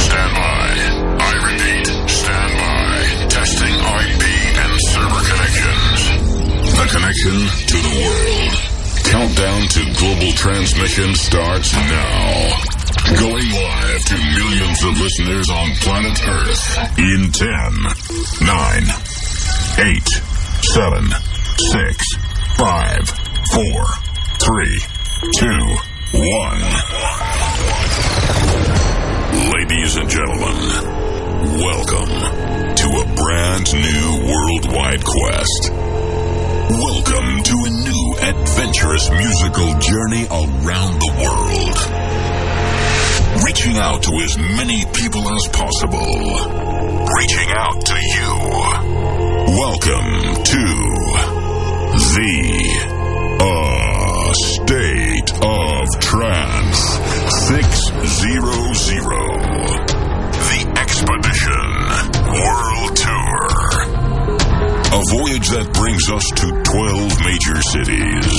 Stand by. I repeat, stand by. Testing IP and server connections. The connection to the world. Countdown to global transmission starts now. Going live to millions of listeners on planet Earth in 10, 9, 8, 7, 6, 5, 4, 3, 2, 1. Ladies and gentlemen, welcome to a brand new worldwide quest. Welcome to a new adventurous musical journey around the world. Reaching out to as many people as possible. Reaching out to you. Welcome to the State of Trance 600. The Expedition World Tour. A voyage that brings us to 12 major cities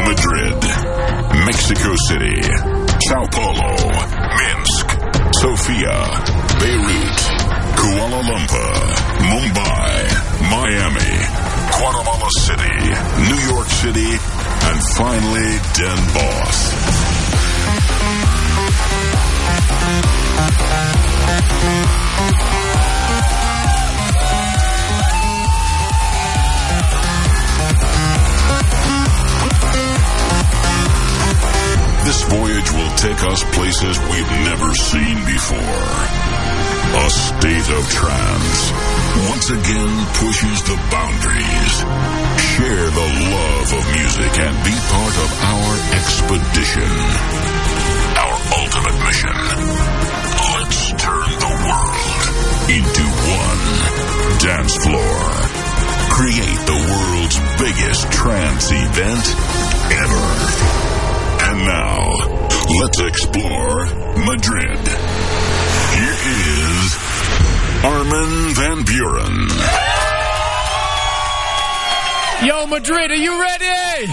Madrid, Mexico City, Sao Paulo, Minsk, Sofia, Beirut, Kuala Lumpur, Mumbai, Miami, Guatemala City, New York City, and finally Den Bosch. This voyage will take us places we've never seen before. A state of trance once again pushes the boundaries. Share the love of music and be part of our expedition. Our ultimate mission. Let's turn the world into one dance floor. Create the world's biggest trance event ever. And now, let's explore Madrid. Here is Armin Van Buuren. Yo, Madrid, are you ready?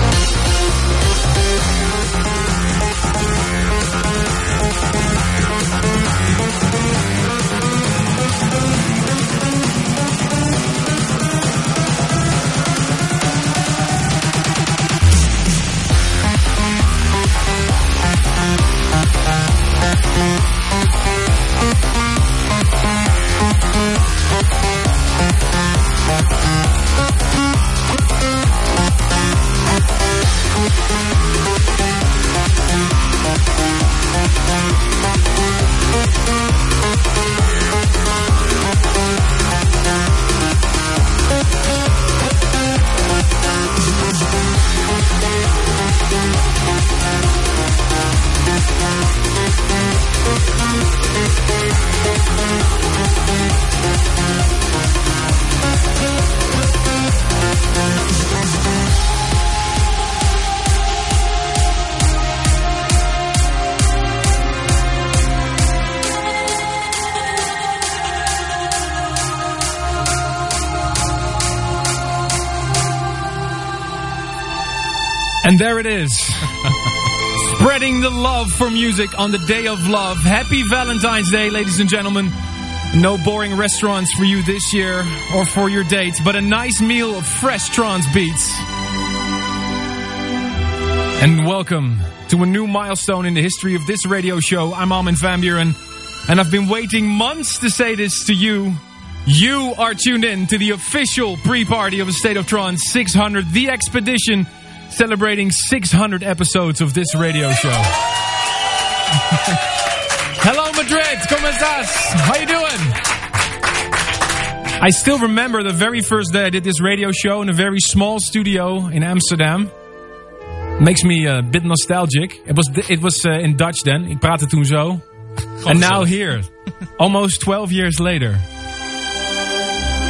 And there it is. Spreading the love for music on the day of love. Happy Valentine's Day, ladies and gentlemen. No boring restaurants for you this year or for your dates, but a nice meal of fresh trance beats. And welcome to a new milestone in the history of this radio show. I'm Armin van Buuren, and I've been waiting months to say this to you. You are tuned in to the official pre-party of a State of Trance 600, the expedition celebrating 600 episodes of this radio show. ¿cómo estás? How you doing? I still remember the very first day I did this radio show in a very small studio in Amsterdam. Makes me a bit nostalgic. It was it was uh, in Dutch then. Ik praatte toen zo. And now here, almost 12 years later.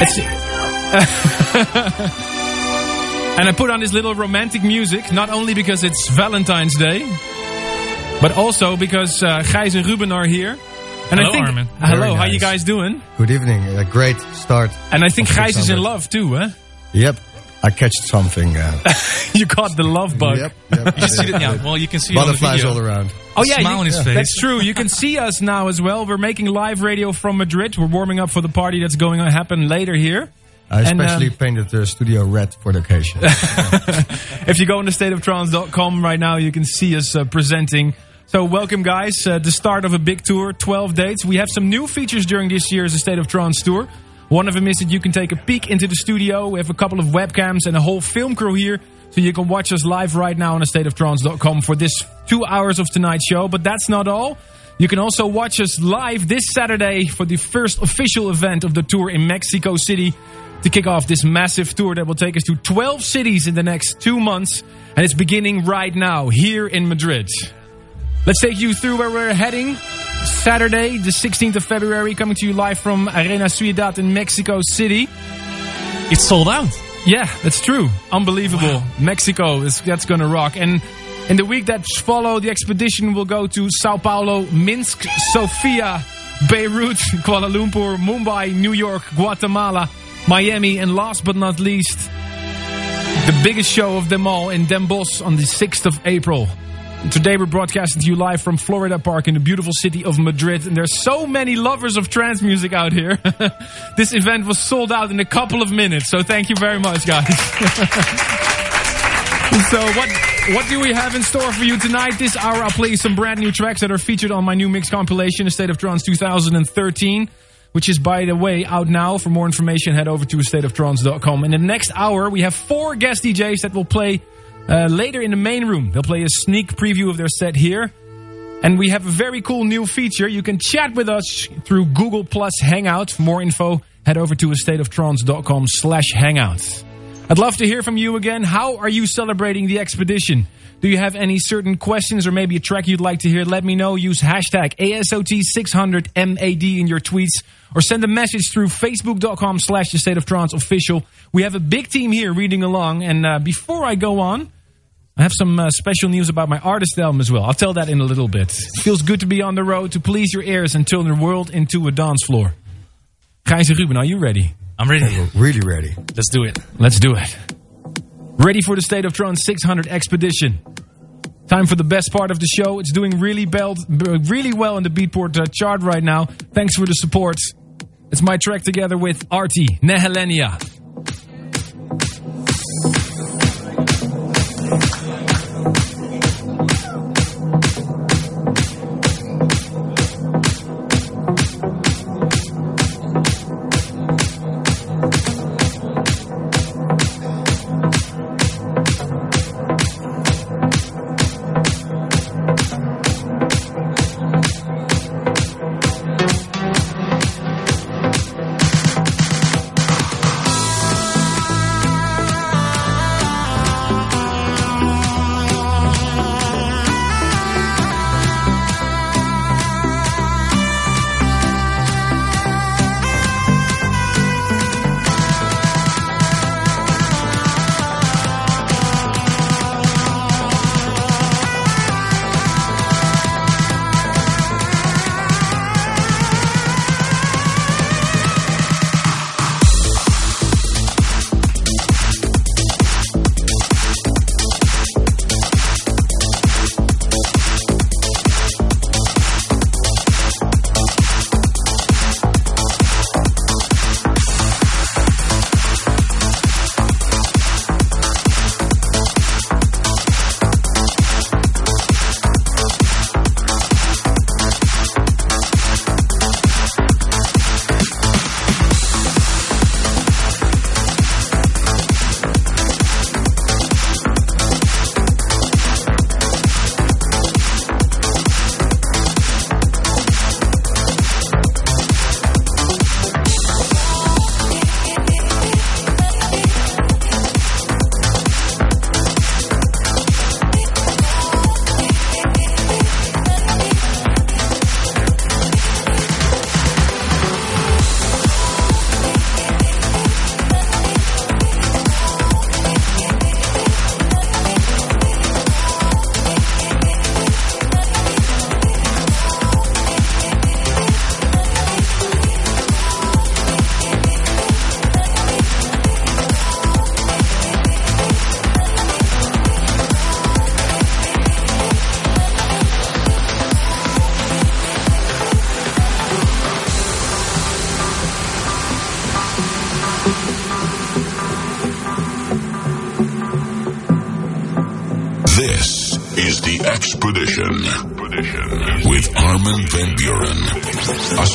It's, and I put on this little romantic music, not only because it's Valentine's Day, but also because uh, Gijs and Ruben are here. And hello, I think, Armin. Hello, Very how you guys doing? Good evening. A great start. And I think of Gijs is in love too, huh? Yep. I catched something. Uh, you caught the love bug. yep. yep. You see that? Yeah, well, you can see it on the Butterflies video. all around. Oh yeah, Smile you- on his face. That's true. You can see us now as well. We're making live radio from Madrid. We're warming up for the party that's going to happen later here. I And, especially um, painted the studio red for the occasion. If you go on the stateoftrance.com right now, you can see us uh, presenting. So welcome guys, uh, the start of a big tour, 12 dates. We have some new features during this year's State of Trance tour. One of them is that you can take a peek into the studio. We have a couple of webcams and a whole film crew here. So you can watch us live right now on stateoftrance.com for this two hours of tonight's show. But that's not all. You can also watch us live this Saturday for the first official event of the tour in Mexico City to kick off this massive tour that will take us to 12 cities in the next two months. And it's beginning right now here in Madrid. Let's take you through where we're heading. Saturday, the 16th of February, coming to you live from Arena Ciudad in Mexico City. It's sold out. Yeah, that's true. Unbelievable. Mexico, is, that's gonna rock. And in the week that follow, the expedition will go to Sao Paulo, Minsk, Sofia, Beirut, Kuala Lumpur, Mumbai, New York, Guatemala, Miami, and last but not least, the biggest show of them all in Den Bosch on the 6th of April. Today we're broadcasting to you live from Florida Park in the beautiful city of Madrid. And there's so many lovers of trance music out here. this event was sold out in a couple of minutes. So thank you very much, guys. so what what do we have in store for you tonight? This hour I'll play you some brand new tracks that are featured on my new mix compilation, State of Trance 2013. Which is, by the way, out now. For more information, head over to stateoftrance.com. In the next hour, we have four guest DJs that will play uh, later in the main room. They'll play a sneak preview of their set here. And we have a very cool new feature. You can chat with us through Google Plus Hangout. For more info, head over to stateoftrance.com slash hangout. I'd love to hear from you again. How are you celebrating the expedition? Do you have any certain questions or maybe a track you'd like to hear? Let me know. Use hashtag ASOT600MAD in your tweets or send a message through facebook.com slash the state of trance official. We have a big team here reading along. And uh, before I go on, I have some uh, special news about my artist album as well. I'll tell that in a little bit. It feels good to be on the road to please your ears and turn the world into a dance floor. Gijs and Ruben, are you ready? I'm ready. really ready. Let's do it. Let's do it. Ready for the State of Trance 600 expedition. Time for the best part of the show. It's doing really, bel- really well in the Beatport uh, chart right now. Thanks for the support. It's my track together with Arty Nehalennia. Thank you.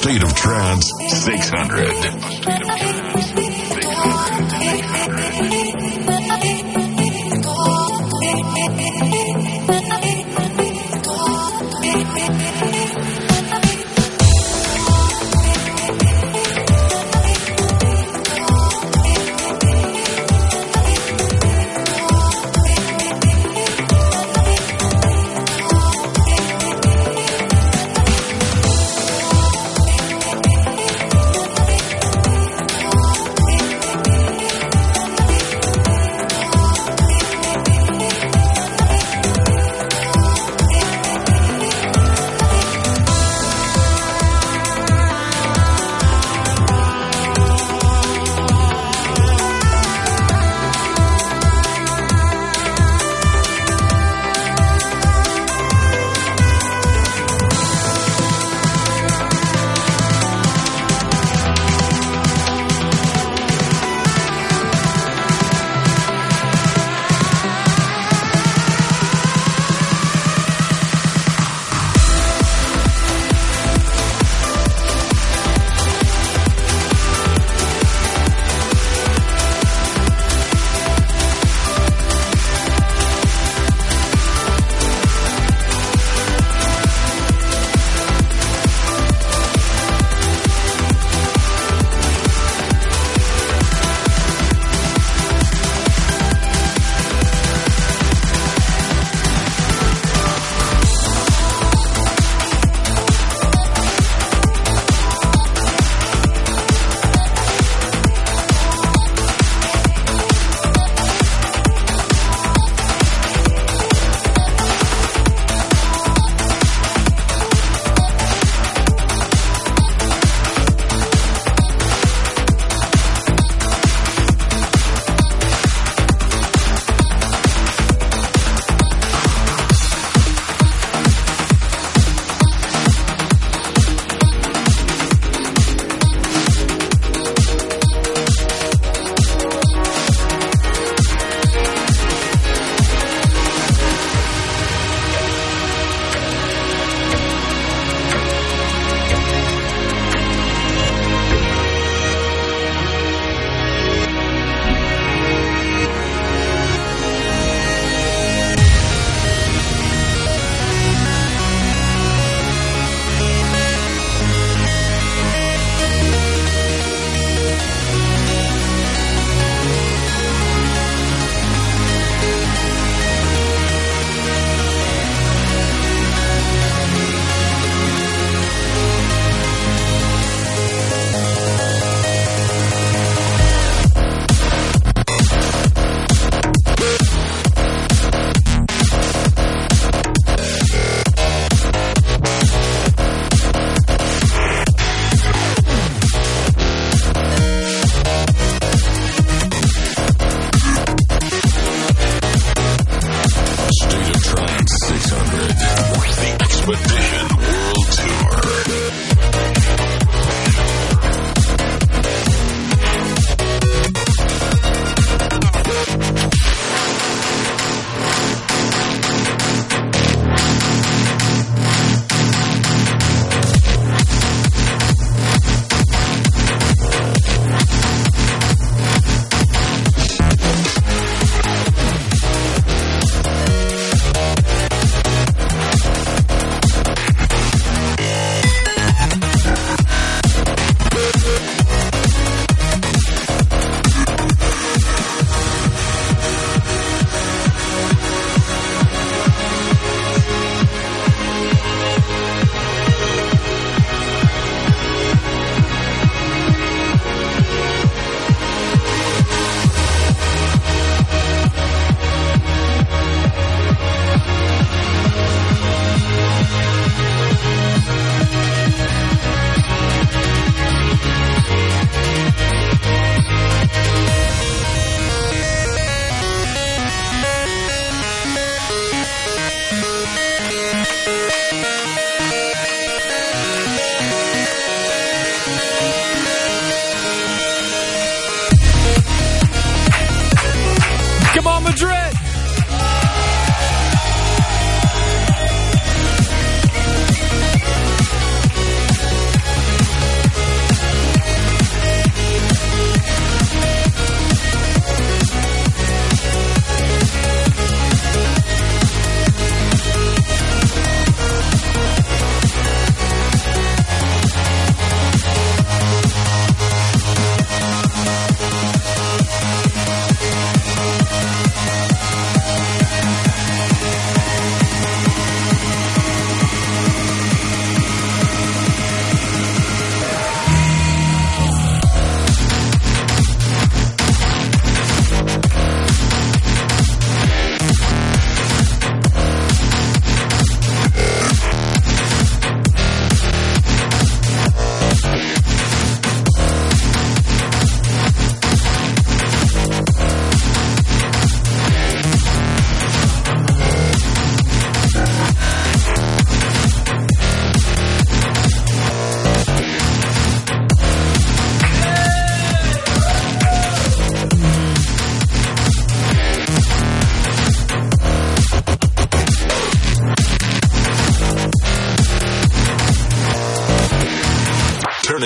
State of Trance 600.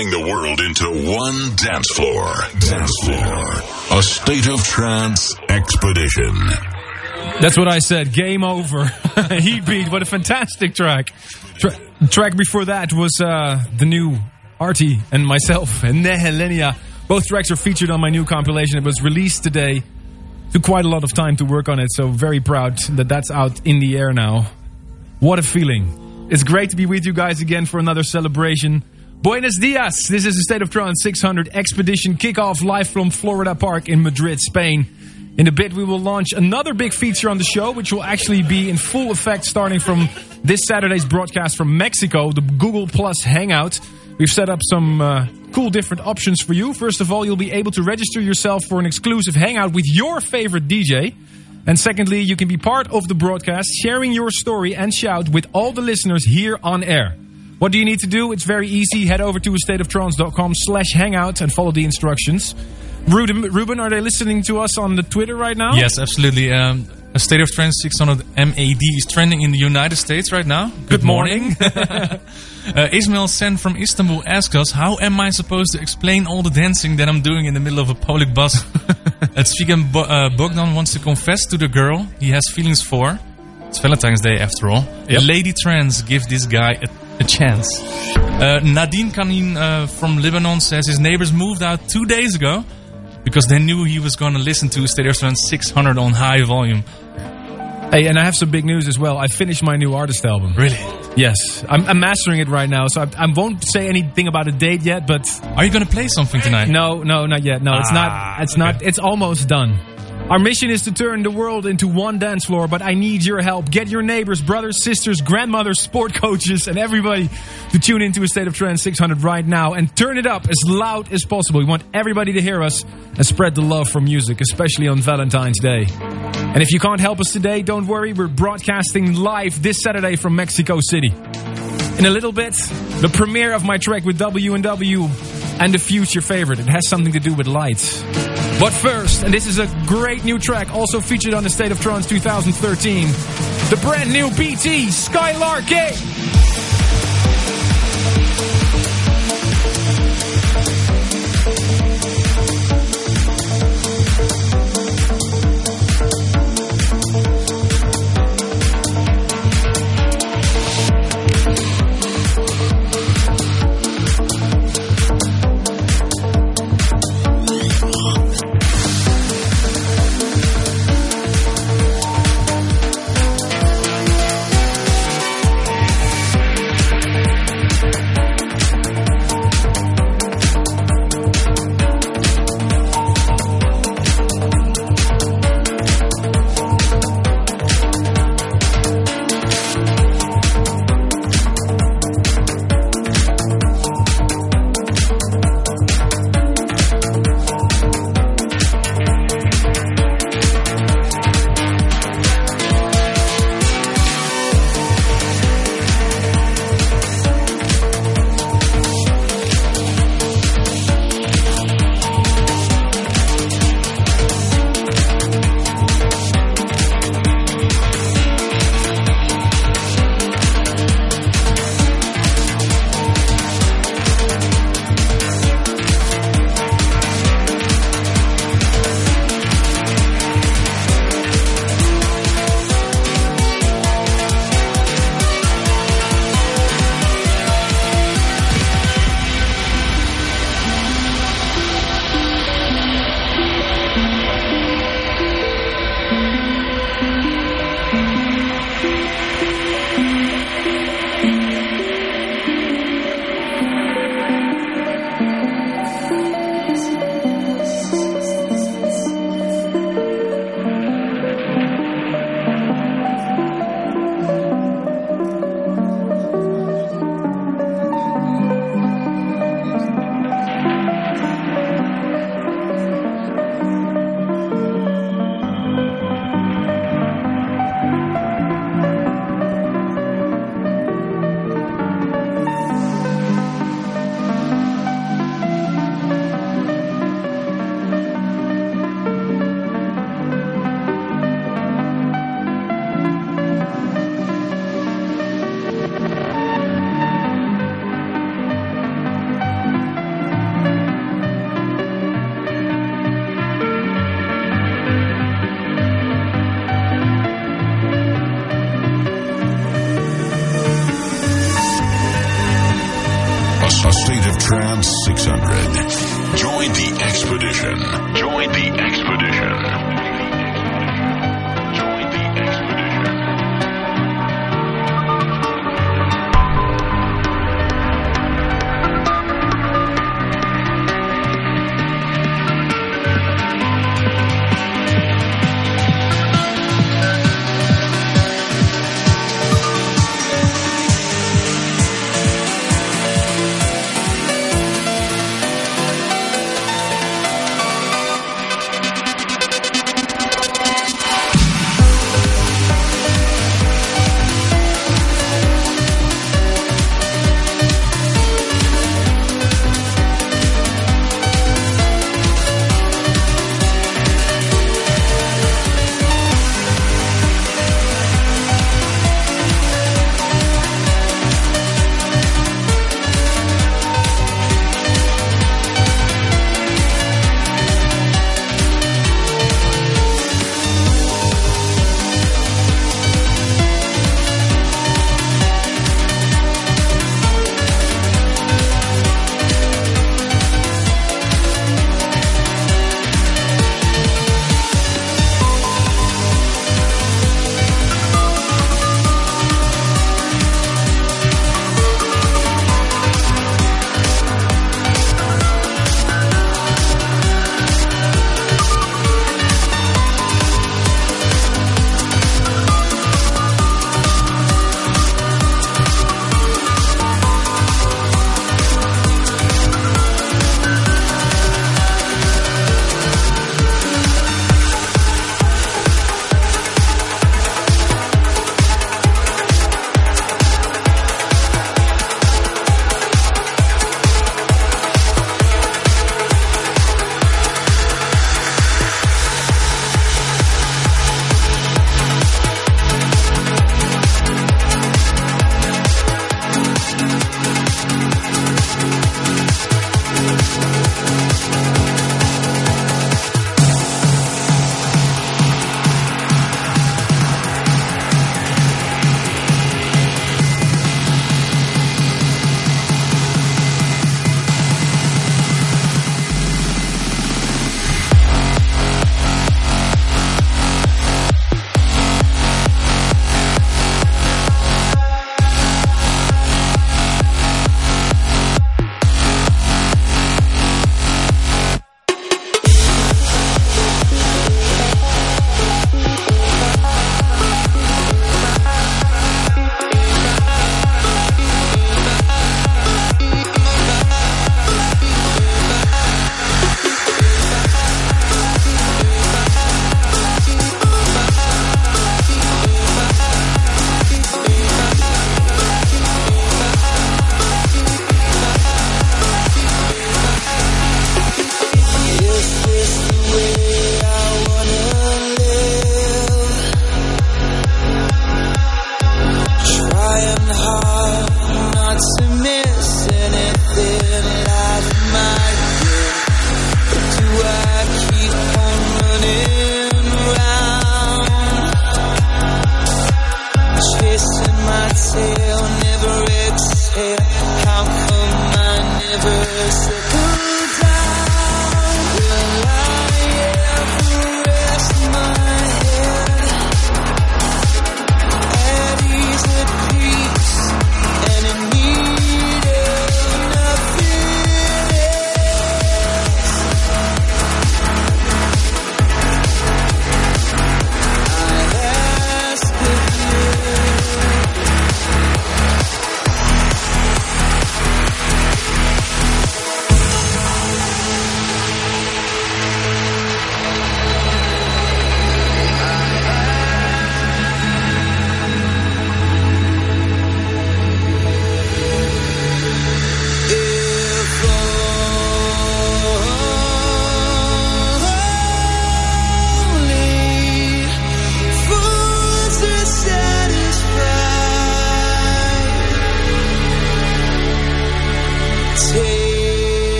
Turning the world into one dance floor. Dance floor. A state of trance expedition. That's what I said. Game over. Heatbeat. What a fantastic track. Tra- track before that was uh, the new Arty and myself and Nehalennia. Both tracks are featured on my new compilation. It was released today. Took quite a lot of time to work on it, so very proud that that's out in the air now. What a feeling. It's great to be with you guys again for another celebration. Buenos dias. This is the State of Trance 600 Expedition kickoff live from Florida Park in Madrid, Spain. In a bit, we will launch another big feature on the show, which will actually be in full effect starting from this Saturday's broadcast from Mexico, the Google Plus Hangout. We've set up some uh, cool different options for you. First of all, you'll be able to register yourself for an exclusive hangout with your favorite DJ. And secondly, you can be part of the broadcast, sharing your story and shout with all the listeners here on air. What do you need to do? It's very easy. Head over to stateoftrance.com slash hangout and follow the instructions. Ruben, Ruben, are they listening to us on the Twitter right now? Yes, absolutely. Um, a State of Trance 600 MAD is trending in the United States right now. Good morning. uh, Ismail Sen from Istanbul asked us, how am I supposed to explain all the dancing that I'm doing in the middle of a public bus? uh, Svigan Bo- uh, Bogdan wants to confess to the girl he has feelings for. It's Valentine's Day after all. Yep. Lady Trans, give this guy a, a chance. Uh, Nadine Kanin uh, from Lebanon says his neighbors moved out two days ago because they knew he was going to listen to State of Trance 600 on high volume. Hey, and I have some big news as well. I finished my new artist album. Really? Yes, I'm, I'm mastering it right now, so I, I won't say anything about a date yet. But Are you going to play something tonight? no, no, not yet. No, it's Ah, not. It's not. It's almost done. Our mission is to turn the world into one dance floor, but I need your help. Get your neighbors, brothers, sisters, grandmothers, sport coaches, and everybody to tune into a State of Trance 600 right now and turn it up as loud as possible. We want everybody to hear us and spread the love for music, especially on Valentine's Day. And if you can't help us today, don't worry. We're broadcasting live this Saturday from Mexico City. In a little bit, the premiere of my track with W&W and the future favorite. It has something to do with lights. But first, and this is a great new track, also featured on the State of Trance 2013, the brand new BT Skylarking.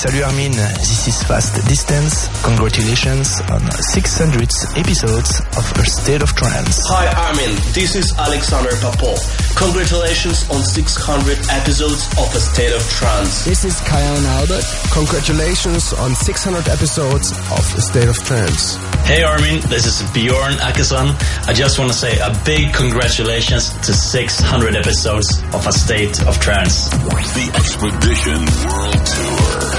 Salut Armin, this is Fast Distance. Congratulations on 600 episodes of A State of Trance. Hi Armin, this is Alexander Popov. Congratulations on 600 episodes of A State of Trance. This is Kyau & Albert. Congratulations on 600 episodes of A State of Trance. Hey Armin, this is Bjorn Akesson. I just want to say a big congratulations to 600 episodes of A State of Trance. The Expedition World Tour.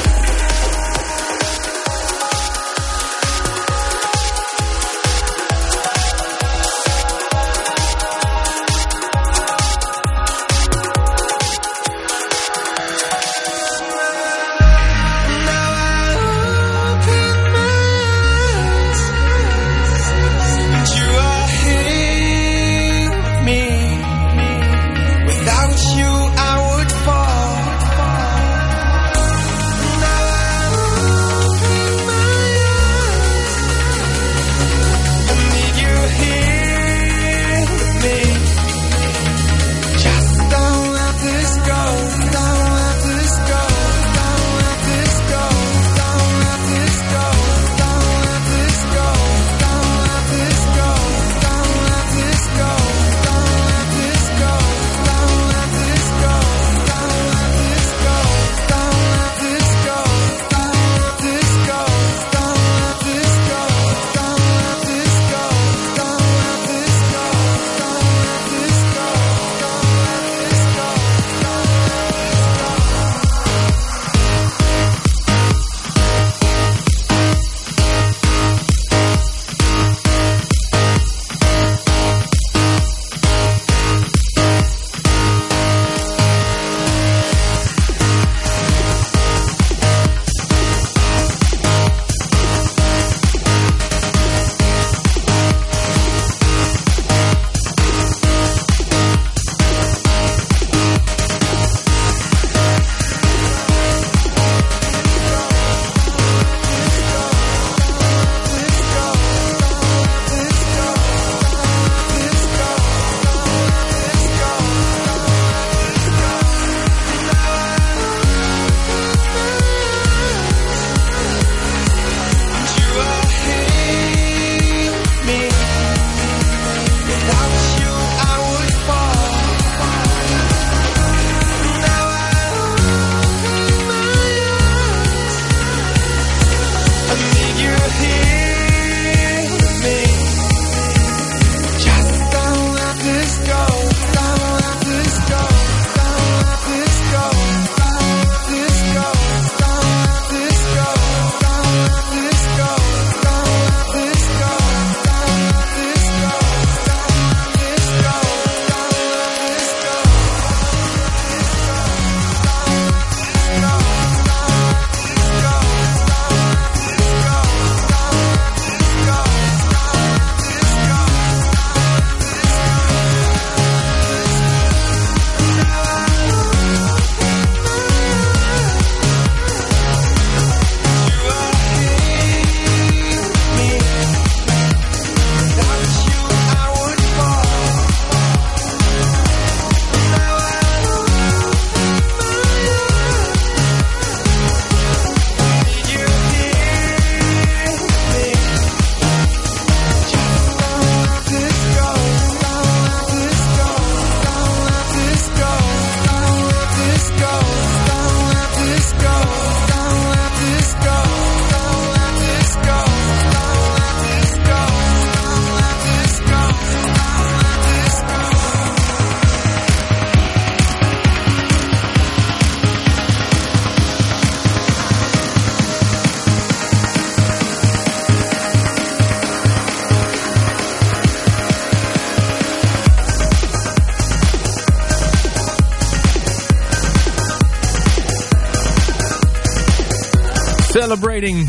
Celebrating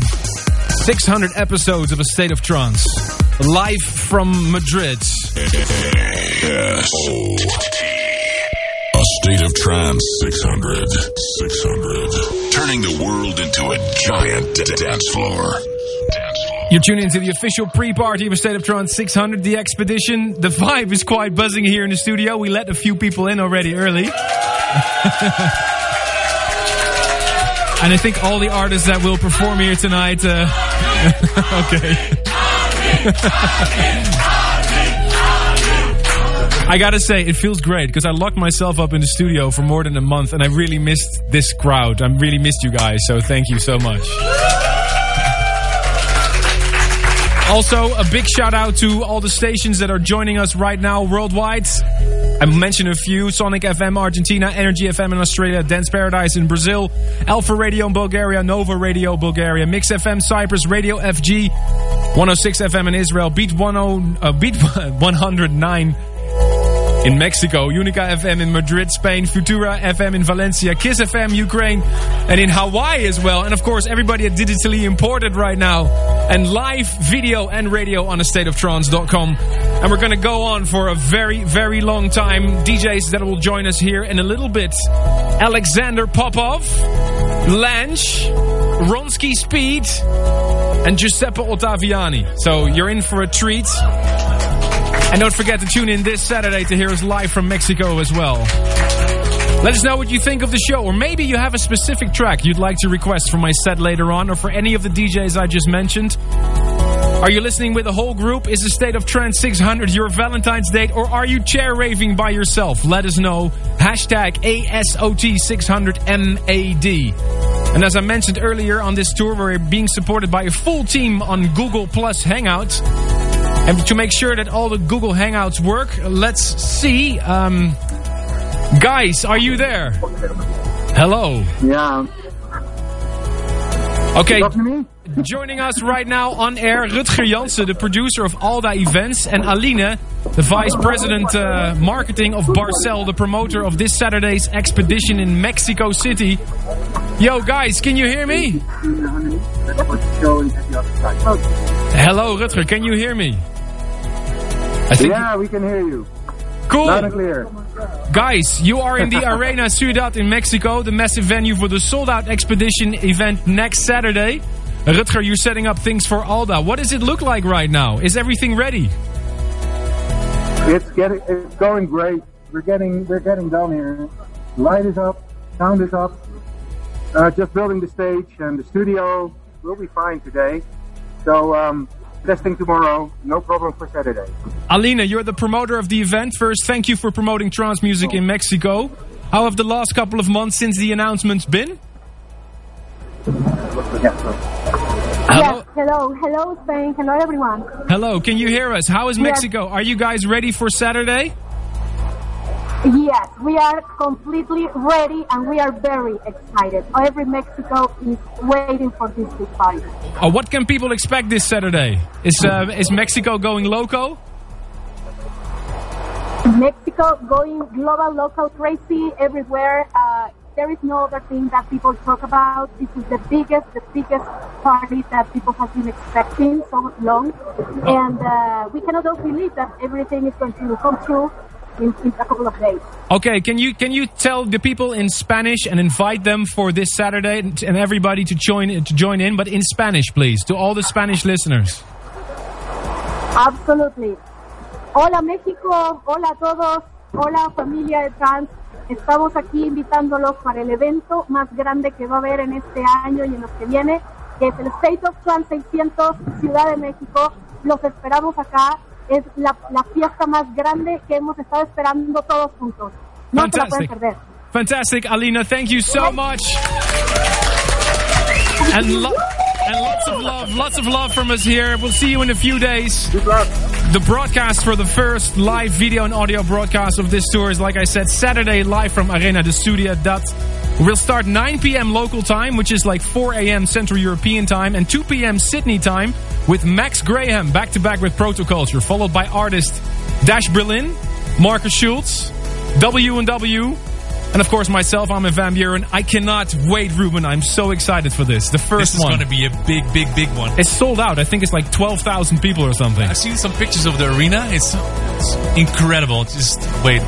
600 episodes of A State of Trance. Live from Madrid. S O T. A state of trance 600. 600. Turning the world into a giant d- dance floor. Dance floor. You're tuning into the official pre-party of A State of Trance 600, the expedition. The vibe is quite buzzing here in the studio. We let a few people in already early. And I think all the artists that will perform here tonight. Uh, okay. I gotta say, it feels great because I locked myself up in the studio for more than a month and I really missed this crowd. I really missed you guys, so thank you so much. Also, a big shout out to all the stations that are joining us right now worldwide. I mentioned a few Sonic FM Argentina, Energy FM in Australia, Dance Paradise in Brazil, Alpha Radio in Bulgaria, Nova Radio Bulgaria, Mix FM Cyprus, Radio FG, 106 FM in Israel, Beat, 10, uh, Beat 109 in Mexico, Unica FM in Madrid, Spain, Futura FM in Valencia, Kiss FM Ukraine, and in Hawaii as well. And of course, everybody at Digitally Imported right now. And live video and radio on astateoftrance.com. And we're going to go on for a very, very long time. DJs that will join us here in a little bit. Alexander Popov, Lange, Ronski Speed, and Giuseppe Ottaviani. So you're in for a treat. And don't forget to tune in this Saturday to hear us live from Mexico as well. Let us know what you think of the show, or maybe you have a specific track you'd like to request for my set later on, or for any of the DJs I just mentioned. Are you listening with a whole group? Is the State of Trance 600 your Valentine's date, or are you chair raving by yourself? Let us know. Hashtag ASOT600MAD. And as I mentioned earlier on this tour, we're being supported by a full team on Google Plus Hangouts. And to make sure that all the Google Hangouts work, let's see. Um, guys, are you there? Hello. Yeah. Okay. Talk to me? Joining us right now on air, Rutger Jansen, the producer of Alda Events, and Aline, the vice president uh, marketing of Barcel, the promoter of this Saturday's expedition in Mexico City. Yo, guys, can you hear me? Hello, Rutger, can you hear me? I think Yeah, we can hear you. cool. Loud and clear. Guys, you are in the Arena Ciudad in Mexico, the massive venue for the sold out expedition event next Saturday. Rutger, you're setting up things for Alda. What does it look like right now? Is everything ready? It's getting, it's going great. We're getting, we're getting down here. Light is up, sound is up. Uh, just building the stage and the studio will be fine today. So, um, testing tomorrow, no problem for Saturday. Alina, you're the promoter of the event. First, thank you for promoting trance music in Mexico. How have the last couple of months since the announcements been? Hello? Yes, hello, hello Spain, hello everyone. Hello, can you hear us? How is Yes. Mexico? Are you guys ready for Saturday? Yes, we are completely ready and we are very excited. Every Mexico is waiting for this big party. Uh, what can people expect this Saturday? Is uh, is Mexico going loco? Mexico going global, local, crazy everywhere. Uh, there is no other thing that people talk about. This is the biggest, the biggest party that people have been expecting so long, and uh, we cannot all believe that everything is going to come true in, in a couple of days. Okay, can you can you tell the people in Spanish and invite them for this Saturday and and everybody to join to join in, but in Spanish, please, to all the Spanish listeners. Absolutely. Hola México, hola a todos, hola familia de trans. Estamos aquí invitándolos para el evento más grande que va a haber en este año y en los que viene, que es el State of Trans 600 Ciudad de México. Los esperamos acá. Es la, la fiesta más grande que hemos estado esperando todos juntos. No se la pueden Fantastic. perder. Fantastic, Alina. Thank you so much. And, lo- and lots of love, lots of love from us here. We'll see you in a few days. The broadcast for the first live video and audio broadcast of this tour is, like I said, Saturday live from Arena de Studia. That will start 9 p.m. local time, which is like 4 a.m. Central European time, and 2 p.m. Sydney time with Max Graham back to back with Protoculture, followed by artist Dash Berlin, Markus Schulz, W and of course, myself, Armin Van Buuren. I cannot wait, Ruben. I'm so excited for this. The first This is going to be a big, big, big one. It's sold out. I think it's like 12,000 people or something. I've seen some pictures of the arena. It's, it's incredible. Just wait,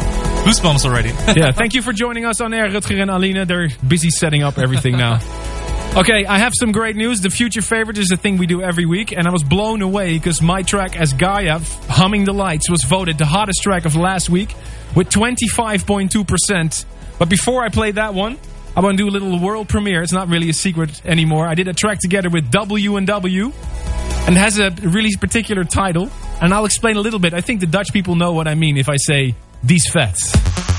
goosebumps already. yeah, thank you for joining us on air, Rutger and Alina. They're busy setting up everything now. Okay, I have some great news. The future favorite is a thing we do every week, and I was blown away because my track as Gaia, Humming the Lights, was voted the hottest track of last week with 25.2%. But before I play that one, I want to do a little world premiere. It's not really a secret anymore. I did a track together with W and W, and it has a really particular title. And I'll explain a little bit. I think the Dutch people know what I mean if I say these fats.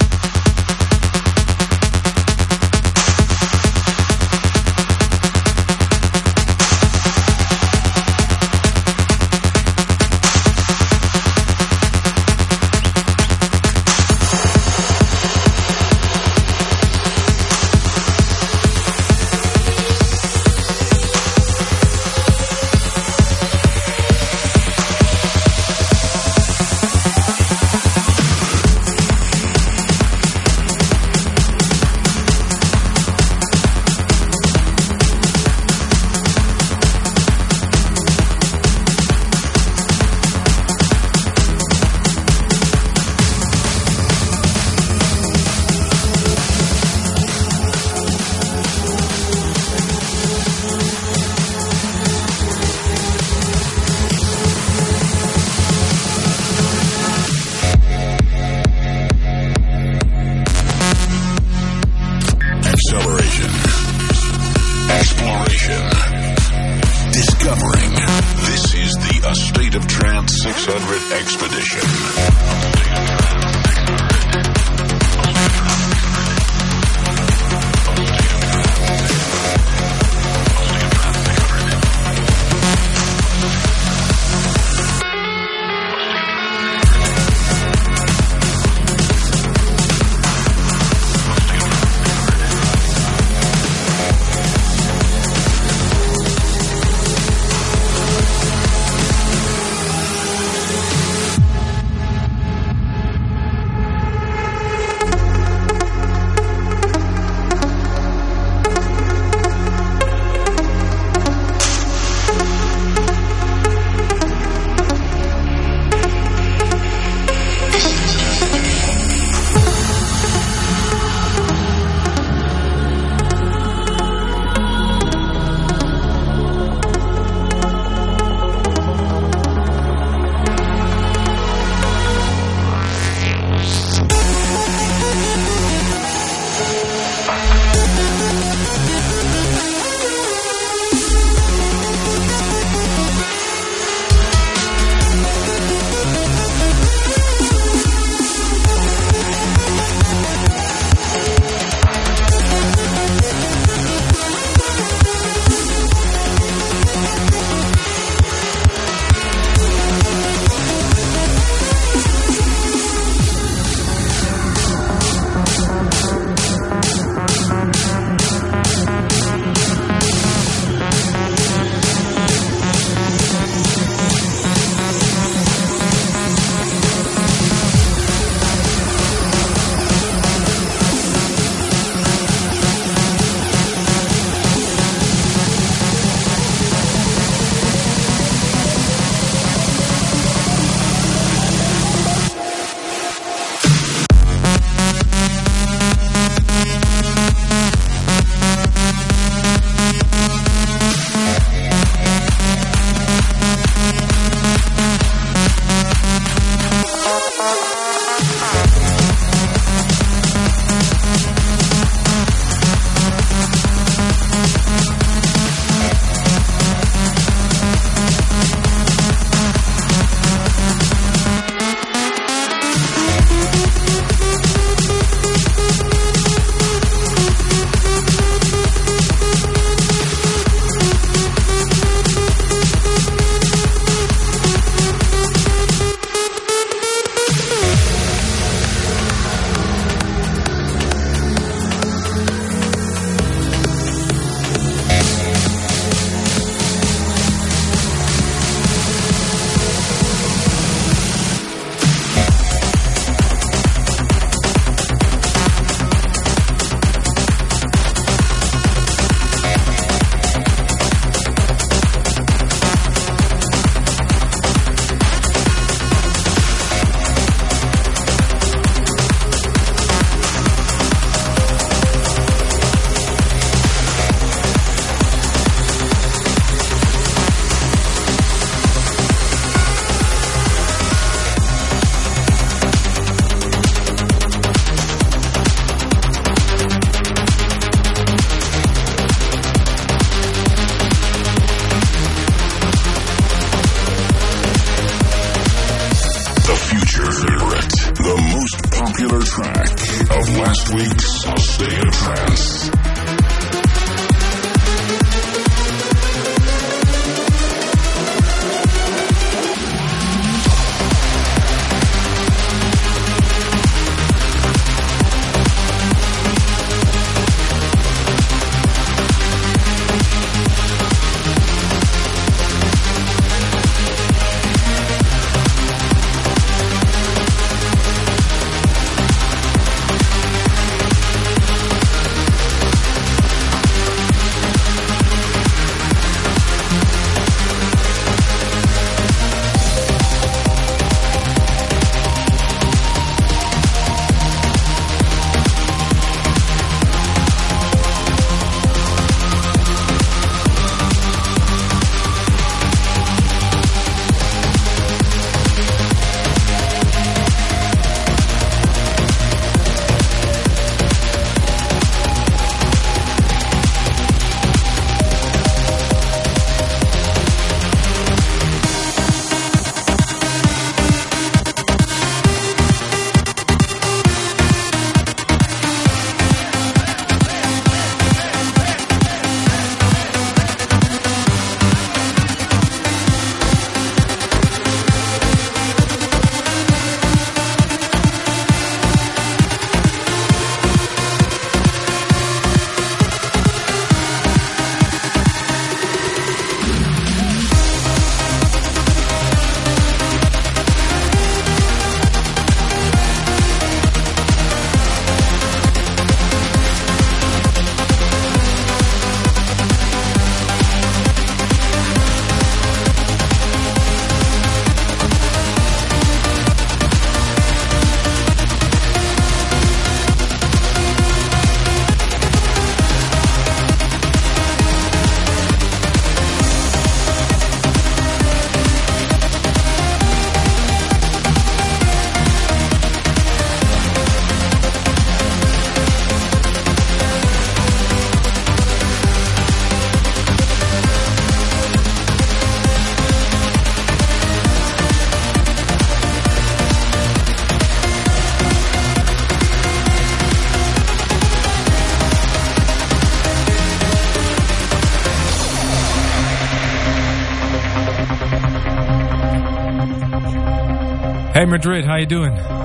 Madrid, how you doing?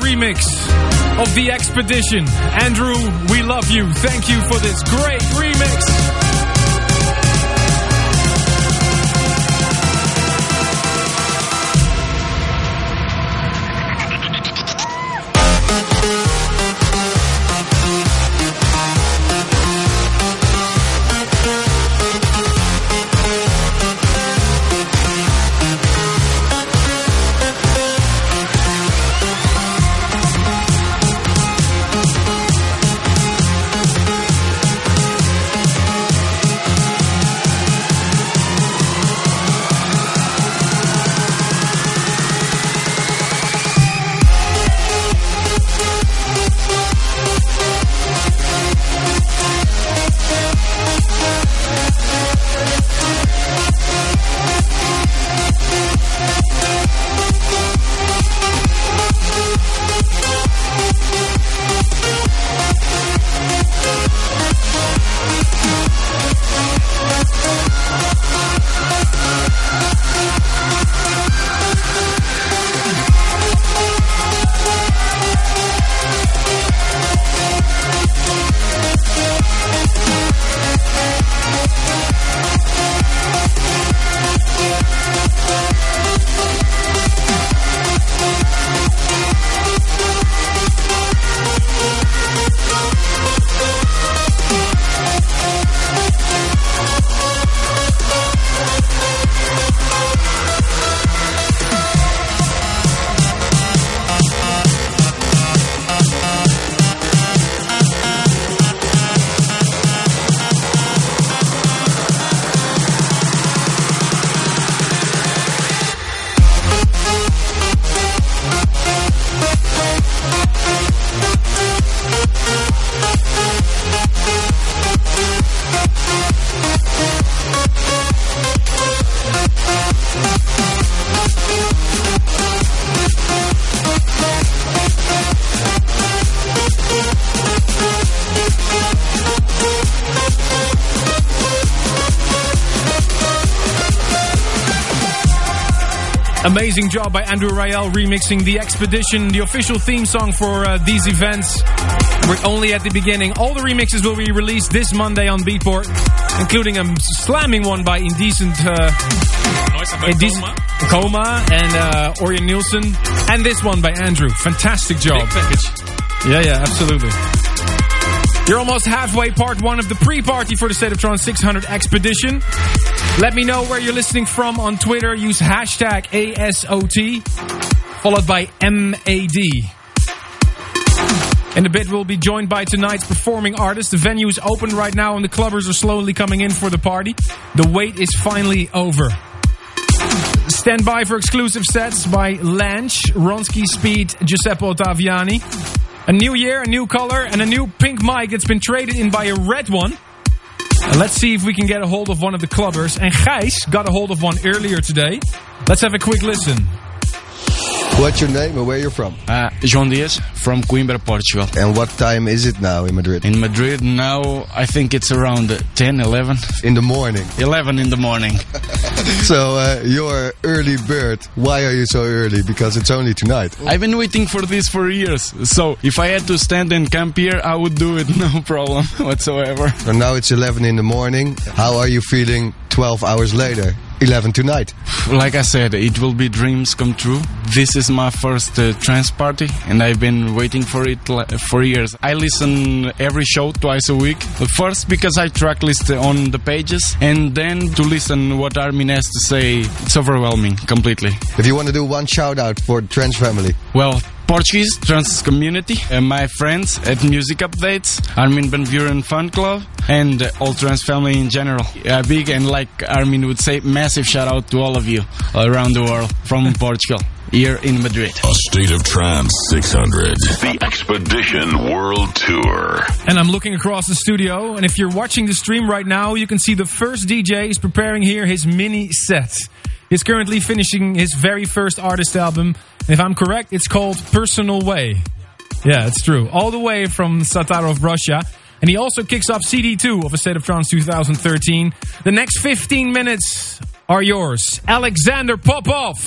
Remix of The Expedition. Andrew, we love you. Thank you for this great remix. Amazing job by Andrew Rayel remixing The Expedition, the official theme song for uh, these events. We're only at the beginning. All the remixes will be released this Monday on Beatport, including a slamming one by Indecent, uh, Indecent Coma and uh, Orjan Nilsen, and this one by Andrew. Fantastic job. Yeah, yeah, absolutely. You're almost halfway part one of the pre-party for the State of Trance 600 expedition. Let me know where you're listening from on Twitter. Use hashtag ASOT, followed by MAD. In a bit, we'll be joined by tonight's performing artist. The venue is open right now and the clubbers are slowly coming in for the party. The wait is finally over. Stand by for exclusive sets by Lange, Ronski Speed, Giuseppe Ottaviani. A new year, a new color, and a new pink mic that's been traded in by a red one. Let's see if we can get a hold of one of the clubbers. And Gijs got a hold of one earlier today. Let's have a quick listen. What's your name and where you're from? Uh, João Dias from Coimbra, Portugal. And what time is it now in Madrid? In Madrid now, I think it's around 10, 11. In the morning. 11 in the morning. so uh, you're early bird. Why are you so early? Because it's only tonight. I've been waiting for this for years. So if I had to stand and camp here, I would do it, no problem whatsoever. So now it's 11 in the morning. How are you feeling 12 hours later? 11 tonight. Like I said, it will be dreams come true. This is my first uh, trance party, and I've been waiting for it for years. I listen every show twice a week. First because I track list on the pages, and then to listen what Armin has to say. It's overwhelming completely. If you want to do one shout out for the trance family. Well, Portuguese trans community, uh, my friends at Music Updates, Armin Van Buuren Fan Club, and uh, all trans family in general. A big and like Armin would say, massive shout out to all of you around the world from Portugal, here in Madrid. A State of Trance 600. The Expedition World Tour. And I'm looking across the studio, and if you're watching the stream right now, you can see the first DJ is preparing here his mini set. He's currently finishing his very first artist album. And if I'm correct, it's called Personal Way. Yeah, it's true. All the way from Saratov, Russia. And he also kicks off CD2 of A State of Trance 2013. The next 15 minutes are yours. Alexander Popov.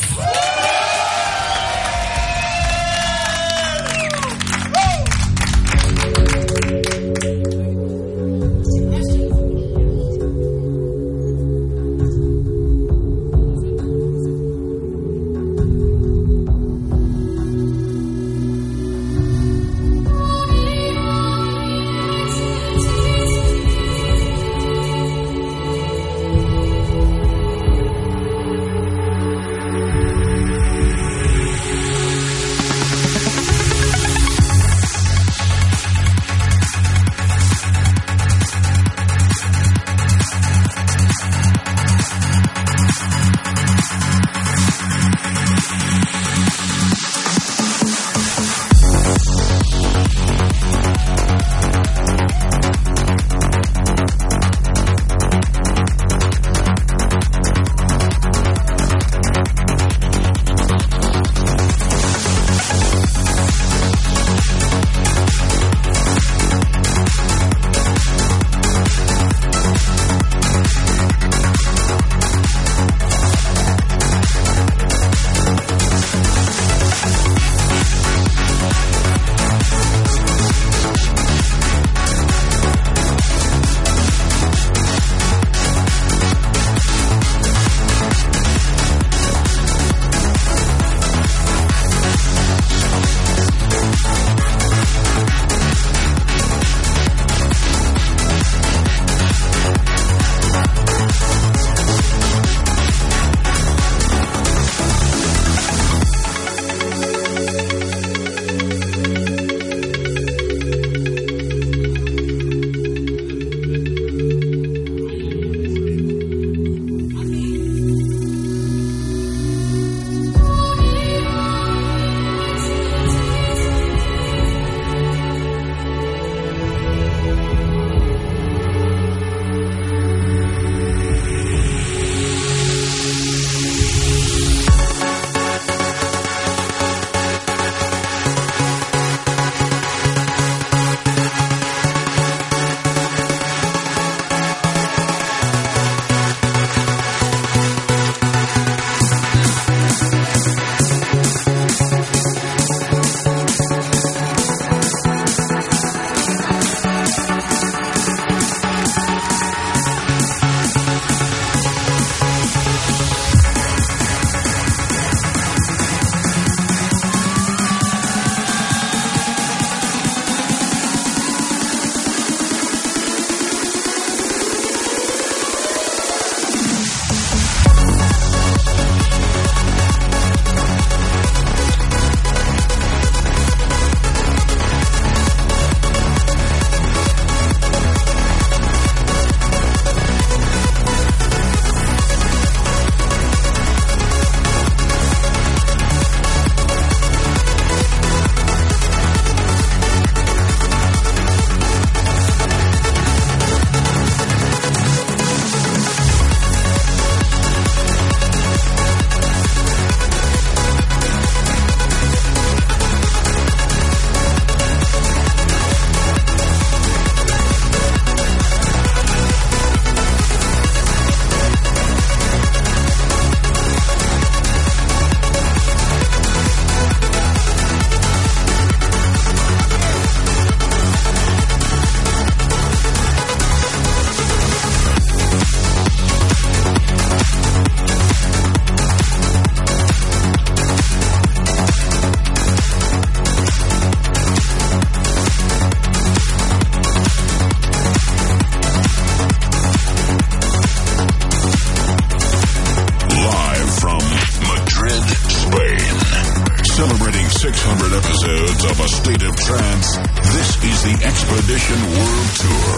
Celebrating 600 episodes of A State of Trance, this is the Expedition World Tour.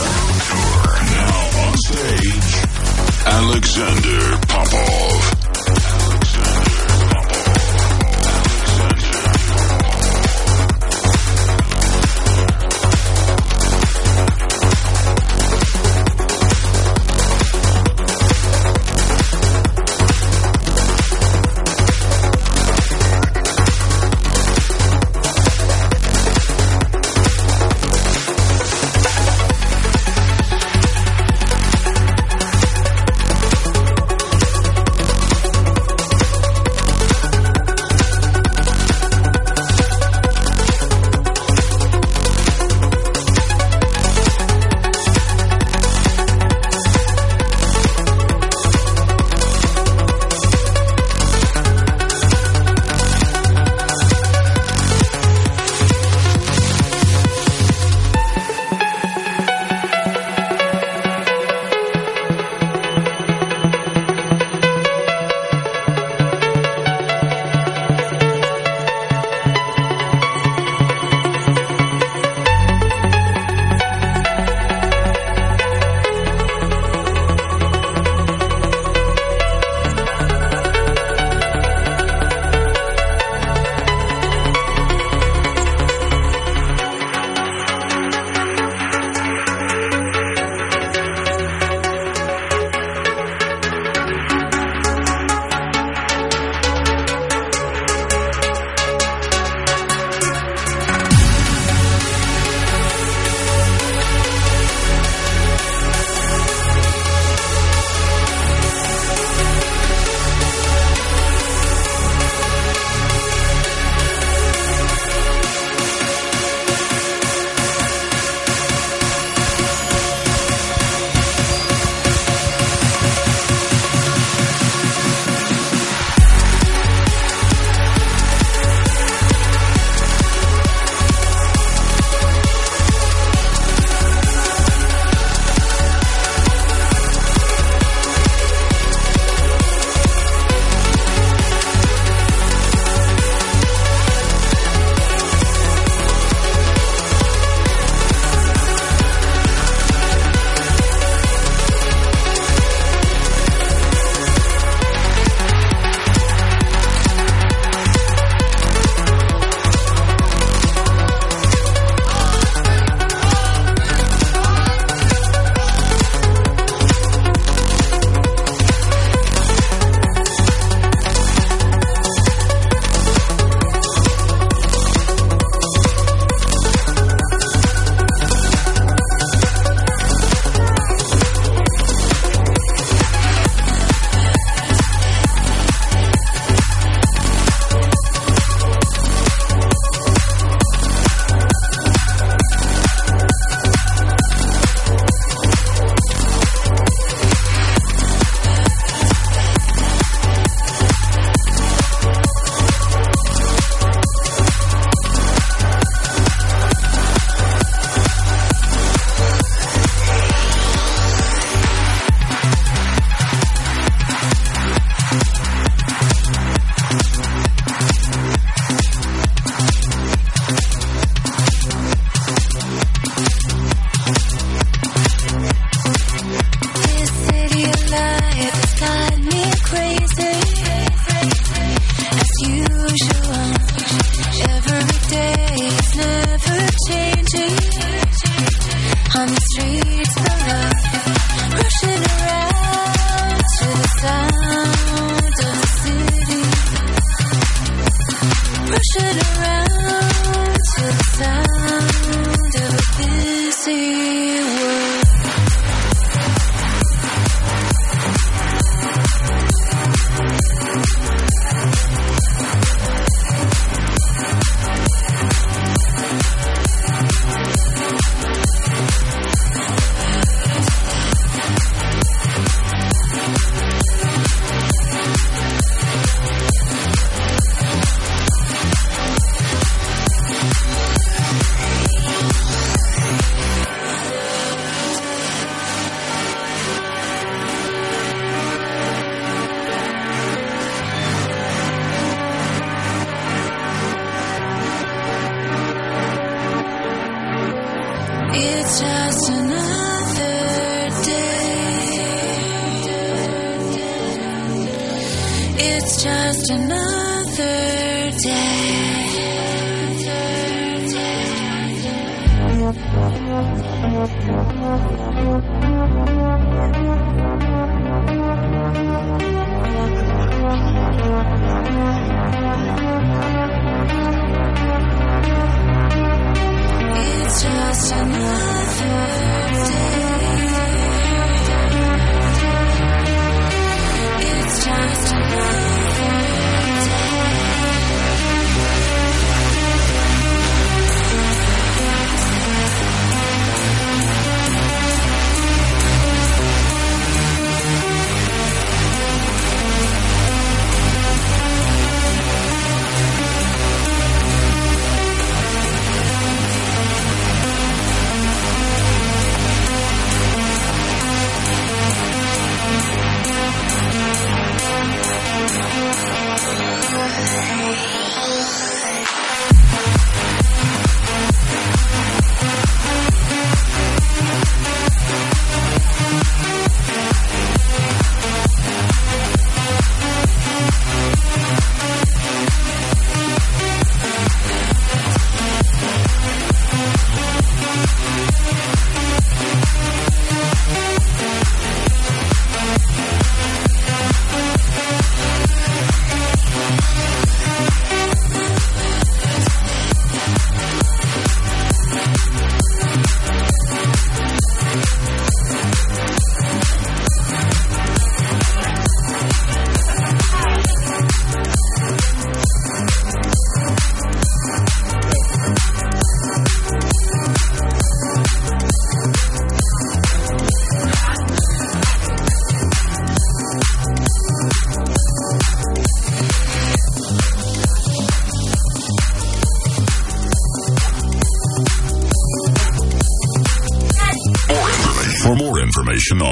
Tour. Now on stage, Alexander Popov. just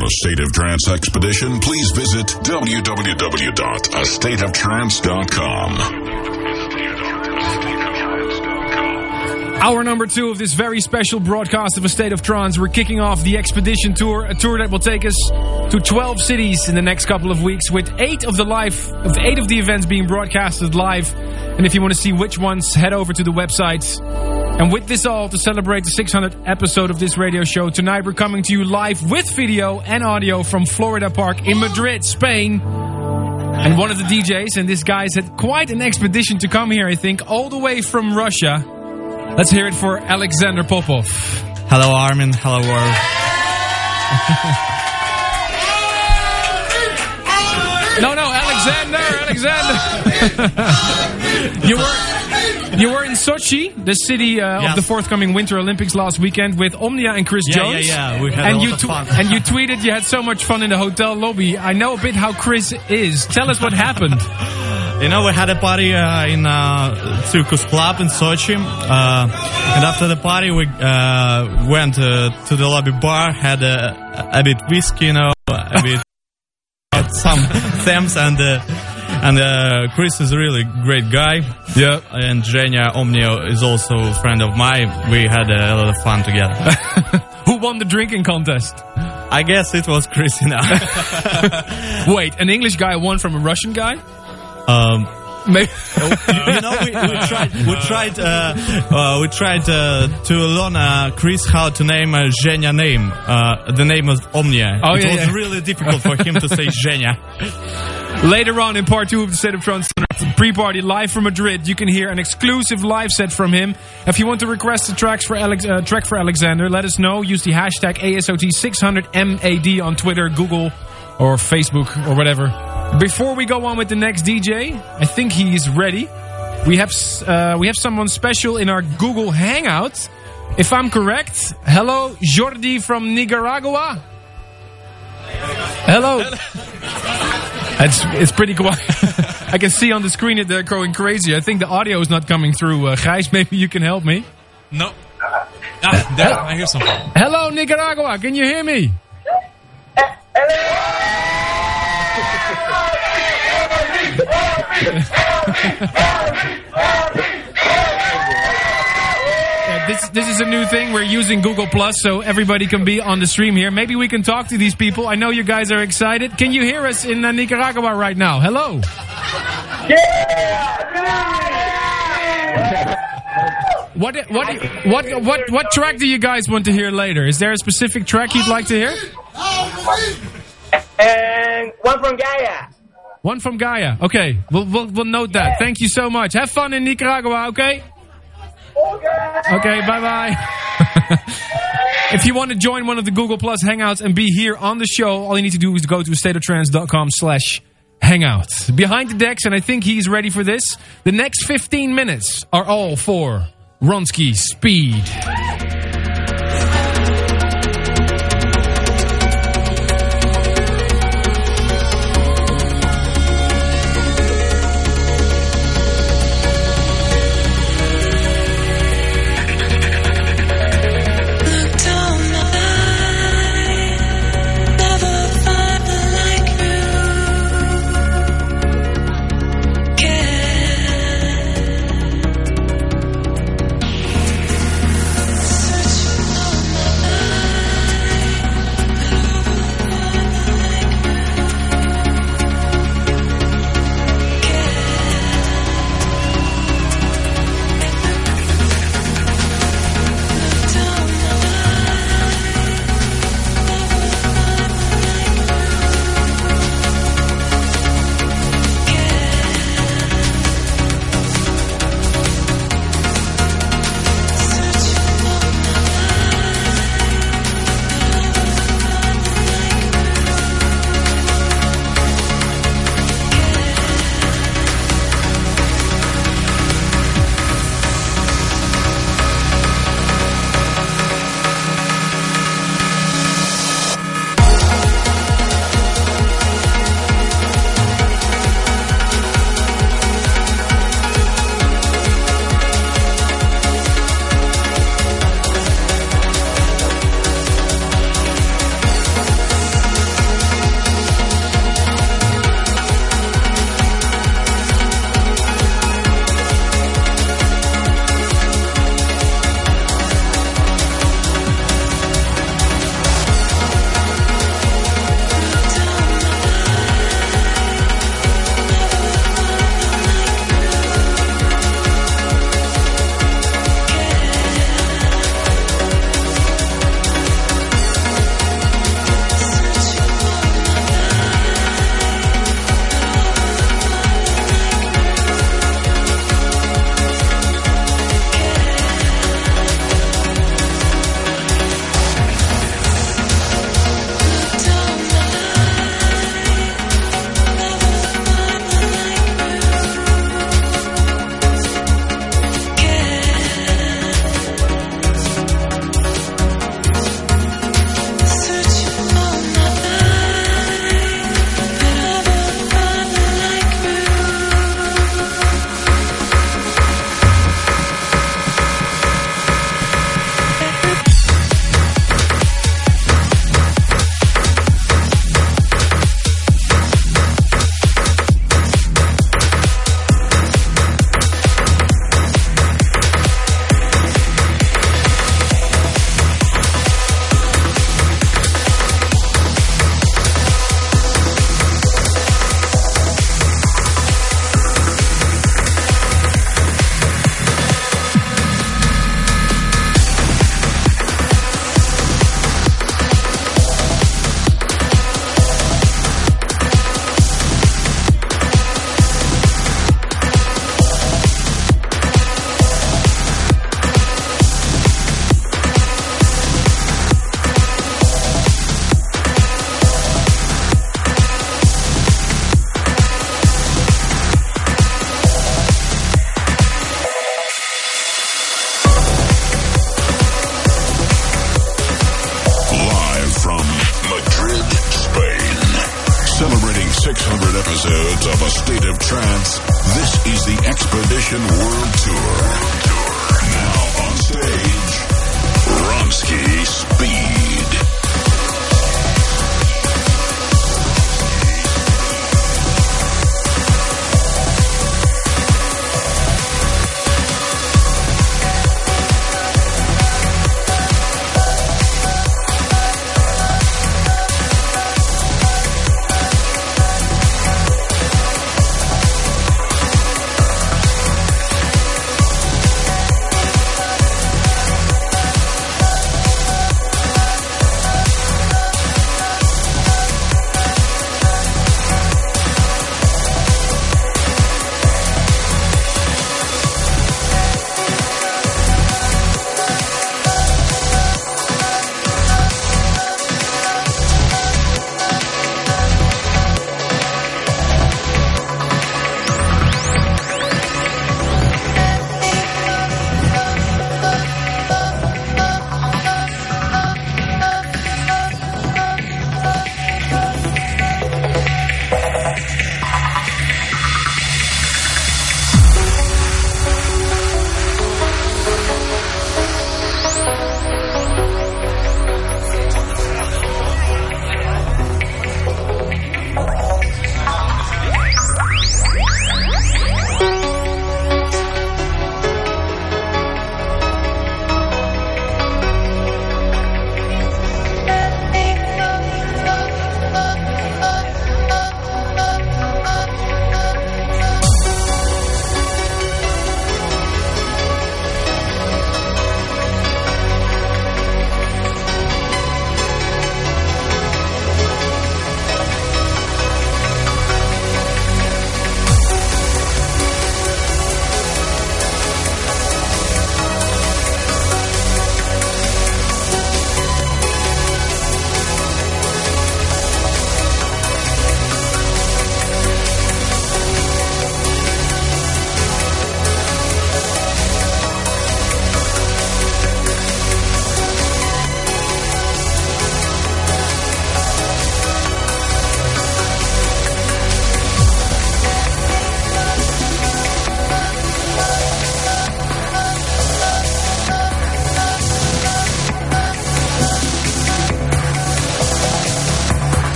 on a State of Trance expedition, please visit www.astateoftrance.com. Hour number two of this very special broadcast of A State of Trance. We're kicking off the Expedition Tour, a tour that will take us to 12 cities in the next couple of weeks, with eight of the live, of eight of the events being broadcasted live. And if you want to see which ones, head over to the website. And with this all, to celebrate the 600th episode of this radio show, tonight we're coming to you live with video and audio from Florida Park in Madrid, Spain. And one of the DJs, and this guy's had quite an expedition to come here, I think, all the way from Russia. Let's hear it for Alexander Popov. Hello, Armin. Hello, world. No, no, Alexander, Alexander. you were you were in Sochi, the city uh, of the forthcoming Winter Olympics last weekend with Omnia and Chris Yeah, Jones. yeah, yeah. We had and a lot you of fun. and you tweeted you had so much fun in the hotel lobby. I know a bit how Chris is. Tell us what happened. You know, we had a party uh, in uh, Circus Club in Sochi, uh, and after the party, we uh, went uh, to the lobby bar, had a, a bit whiskey, you know, a bit some thems, and uh, and uh, Chris is a really great guy. Yeah, and Zhenya Omnia is also a friend of mine. We had a lot of fun together. Who won the drinking contest? I guess it was Chris. now. Wait, an English guy won from a Russian guy? Um, Maybe. you know, we, we tried, we tried, uh, uh, we tried uh, to learn uh, Chris how to name a Zhenya name. Uh, the name of Omnia. Oh, it yeah, was yeah. really difficult for him to say Zhenya. Later on in part two of the State of Trance pre-party live from Madrid, you can hear an exclusive live set from him. If you want to request a tracks for Alex, uh, track for Alexander, let us know. Use the hashtag ASOT600MAD on Twitter, Google, or Facebook, or whatever. Before we go on with the next DJ, I think he is ready. We have uh, we have someone special in our Google Hangout. If I'm correct, hello Jordi from Nicaragua. Hello. It's it's pretty quiet. I can see on the screen that they're going crazy. I think the audio is not coming through. Uh, Gijs, maybe you can help me. No. Ah, there, I hear something. Hello, Nicaragua. Can you hear me? Yeah, this this is a new thing. We're using Google Plus, so everybody can be on the stream here. Maybe we can talk to these people. I know you guys are excited. Can you hear us in uh, Nicaragua right now? Hello. What what what what what track do you guys want to hear later? Is there a specific track you'd like to hear? And one from Gaia. One from Gaia. Okay, we'll we'll, we'll note that. Thank you so much. Have fun in Nicaragua. Okay. Okay. Bye bye. if you want to join one of the Google Plus Hangouts and be here on the show, all you need to do is go to stateoftrance.com slash hangout. Behind the decks, and I think he's ready for this. The next 15 minutes are all for Ronski Speed.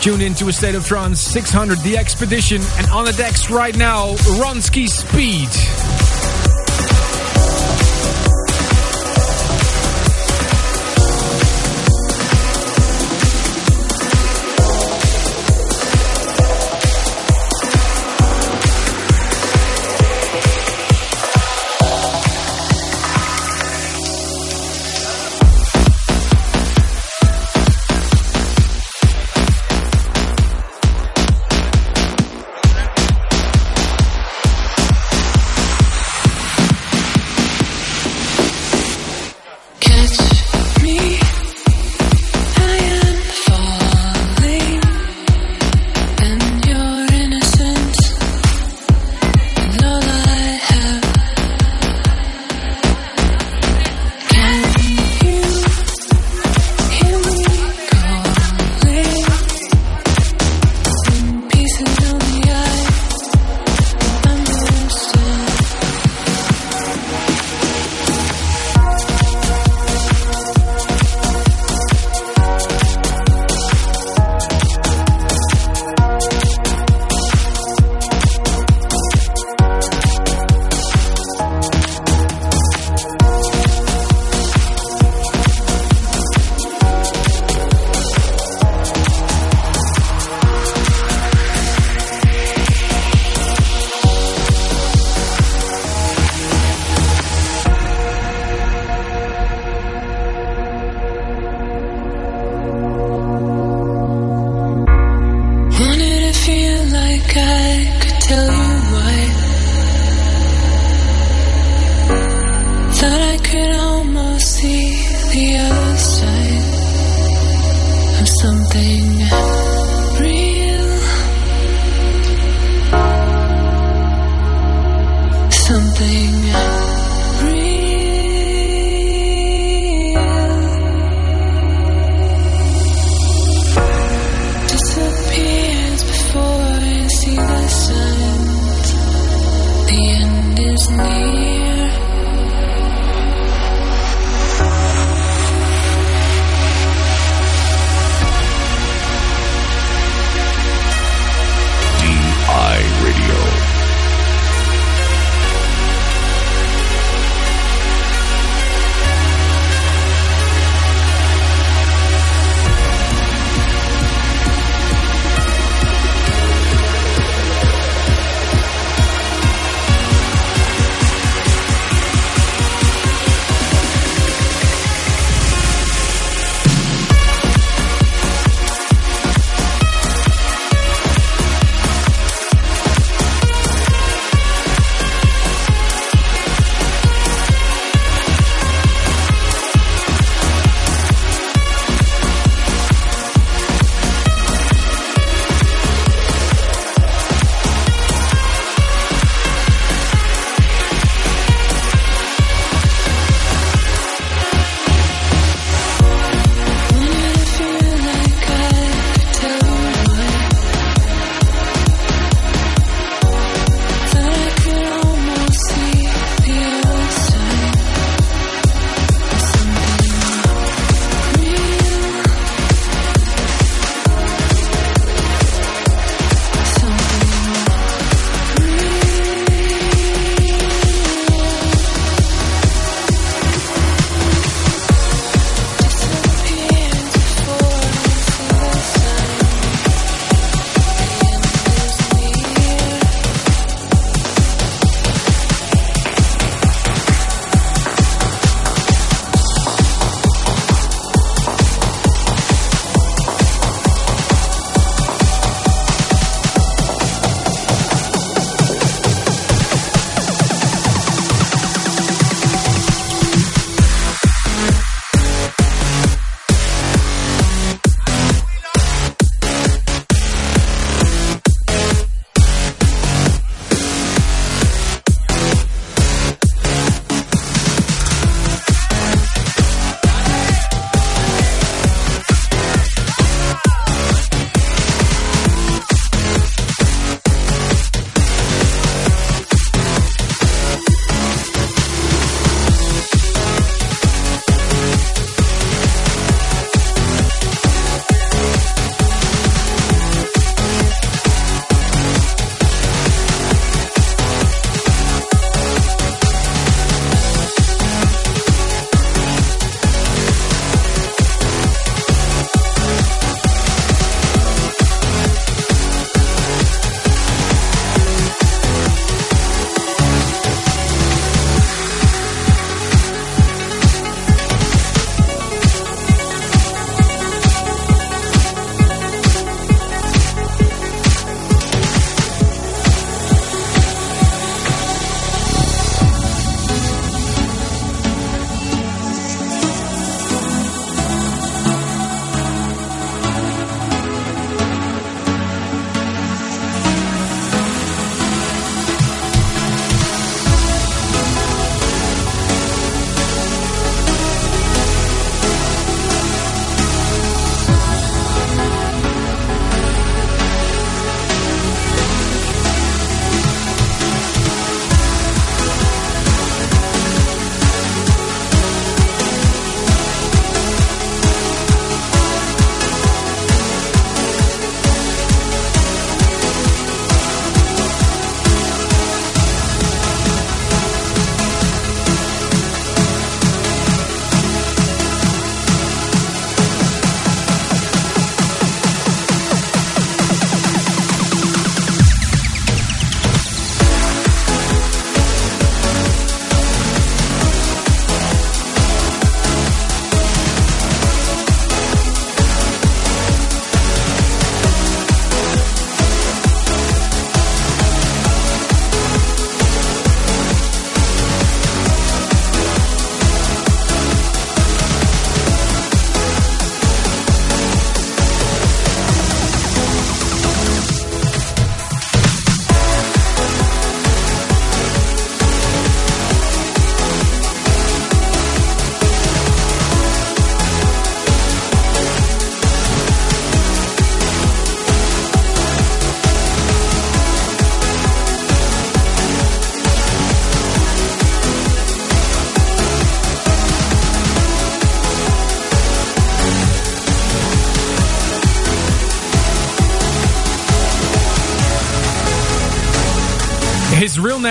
tuned into A State of Trance 600, The Expedition, and on the decks right now, Ronski Speed.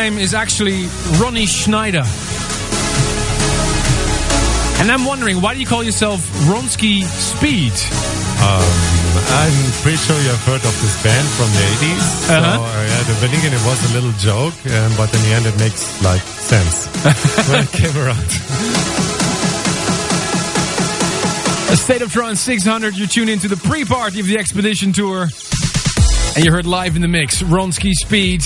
Name is actually Ronnie Schneider. And I'm wondering, why do you call yourself Ronski Speed? Um, I'm pretty sure you have heard of this band from the 80s. Uh-huh. So, uh, yeah, the beginning it was a little joke, um, but in the end it makes like sense when it came around. A State of Trance 600, you tune into the pre-party of the Expedition Tour. And you heard live in the mix, Ronski Speed.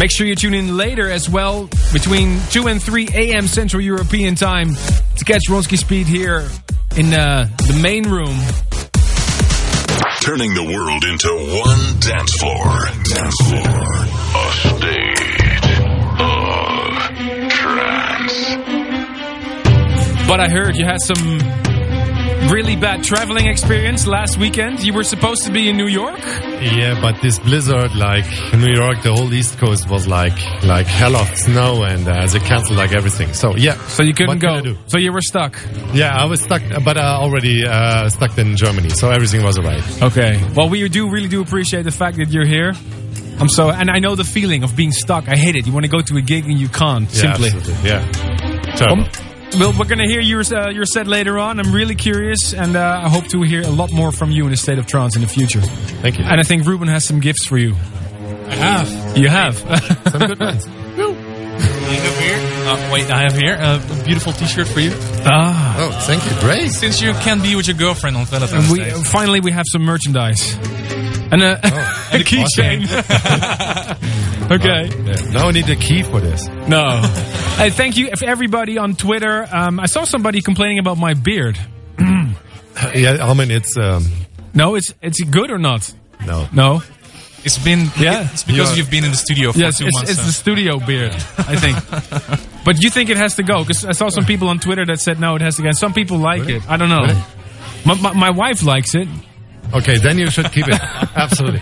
Make sure you tune in later as well, between 2 and 3 a.m. Central European Time, to catch Ronski Speed here in uh, the main room. Turning the world into one dance floor. Dance floor. A state of trance. But I heard you had some really bad traveling experience last weekend. You were supposed to be in New York? Yeah, but this blizzard, like New York, the whole East Coast was like like hell of snow, and uh, they canceled like everything. So yeah, So you couldn't What go. So you were stuck. yeah, I was stuck, but uh, already uh, stuck in Germany, so everything was alright. Okay. Well, we do really do appreciate the fact that you're here. I'm so, and I know the feeling of being stuck. I hate it. You want to go to a gig and you can't. Yeah, simply. absolutely. Yeah, terrible. Um, well, we're gonna hear your uh, your set later on. I'm really curious, and uh, I hope to hear a lot more from you in a state of trance in the future. Thank you. And I think Ruben has some gifts for you. I have. You have. Some good ones. I have here. Uh, wait, I have here a beautiful T-shirt for you. ah. Oh, thank you. Great. Since you can't be with your girlfriend on Valentine's We Day. finally we have some merchandise. And a, a keychain. okay. Yeah. Now I need a key for this. No. hey, thank you for everybody on Twitter. Um, I saw somebody complaining about my beard. Yeah, I mean it's um, No, it's it's good or not? no. No. It's been Yeah. It's because You're- you've been in the studio for Yes, two it's, months. it's so- the studio beard, I think. but you think it has to go? Because I saw some people on Twitter that said no, it has to go. And some people like Really? it. I don't know. Really? My, my, my wife likes it. Okay, then you should keep it. Absolutely.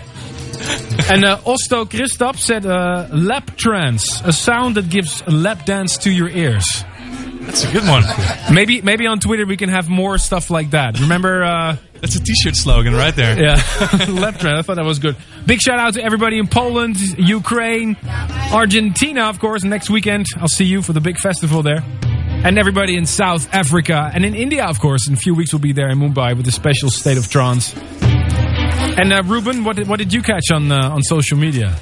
And uh, Osto Christop said uh, lap trance, a sound that gives lap dance to your ears. That's a good one. Maybe maybe on Twitter we can have more stuff like that. Remember? Uh, That's a T-shirt slogan right there. Yeah, left trend. I thought that was good. Big shout out to everybody in Poland, Ukraine, Argentina, of course. Next weekend, I'll see you for the big festival there. And everybody in South Africa and in India, of course. In a few weeks, we'll be there in Mumbai with a special state of trance. And uh, Ruben, what did, what did you catch on uh, on social media?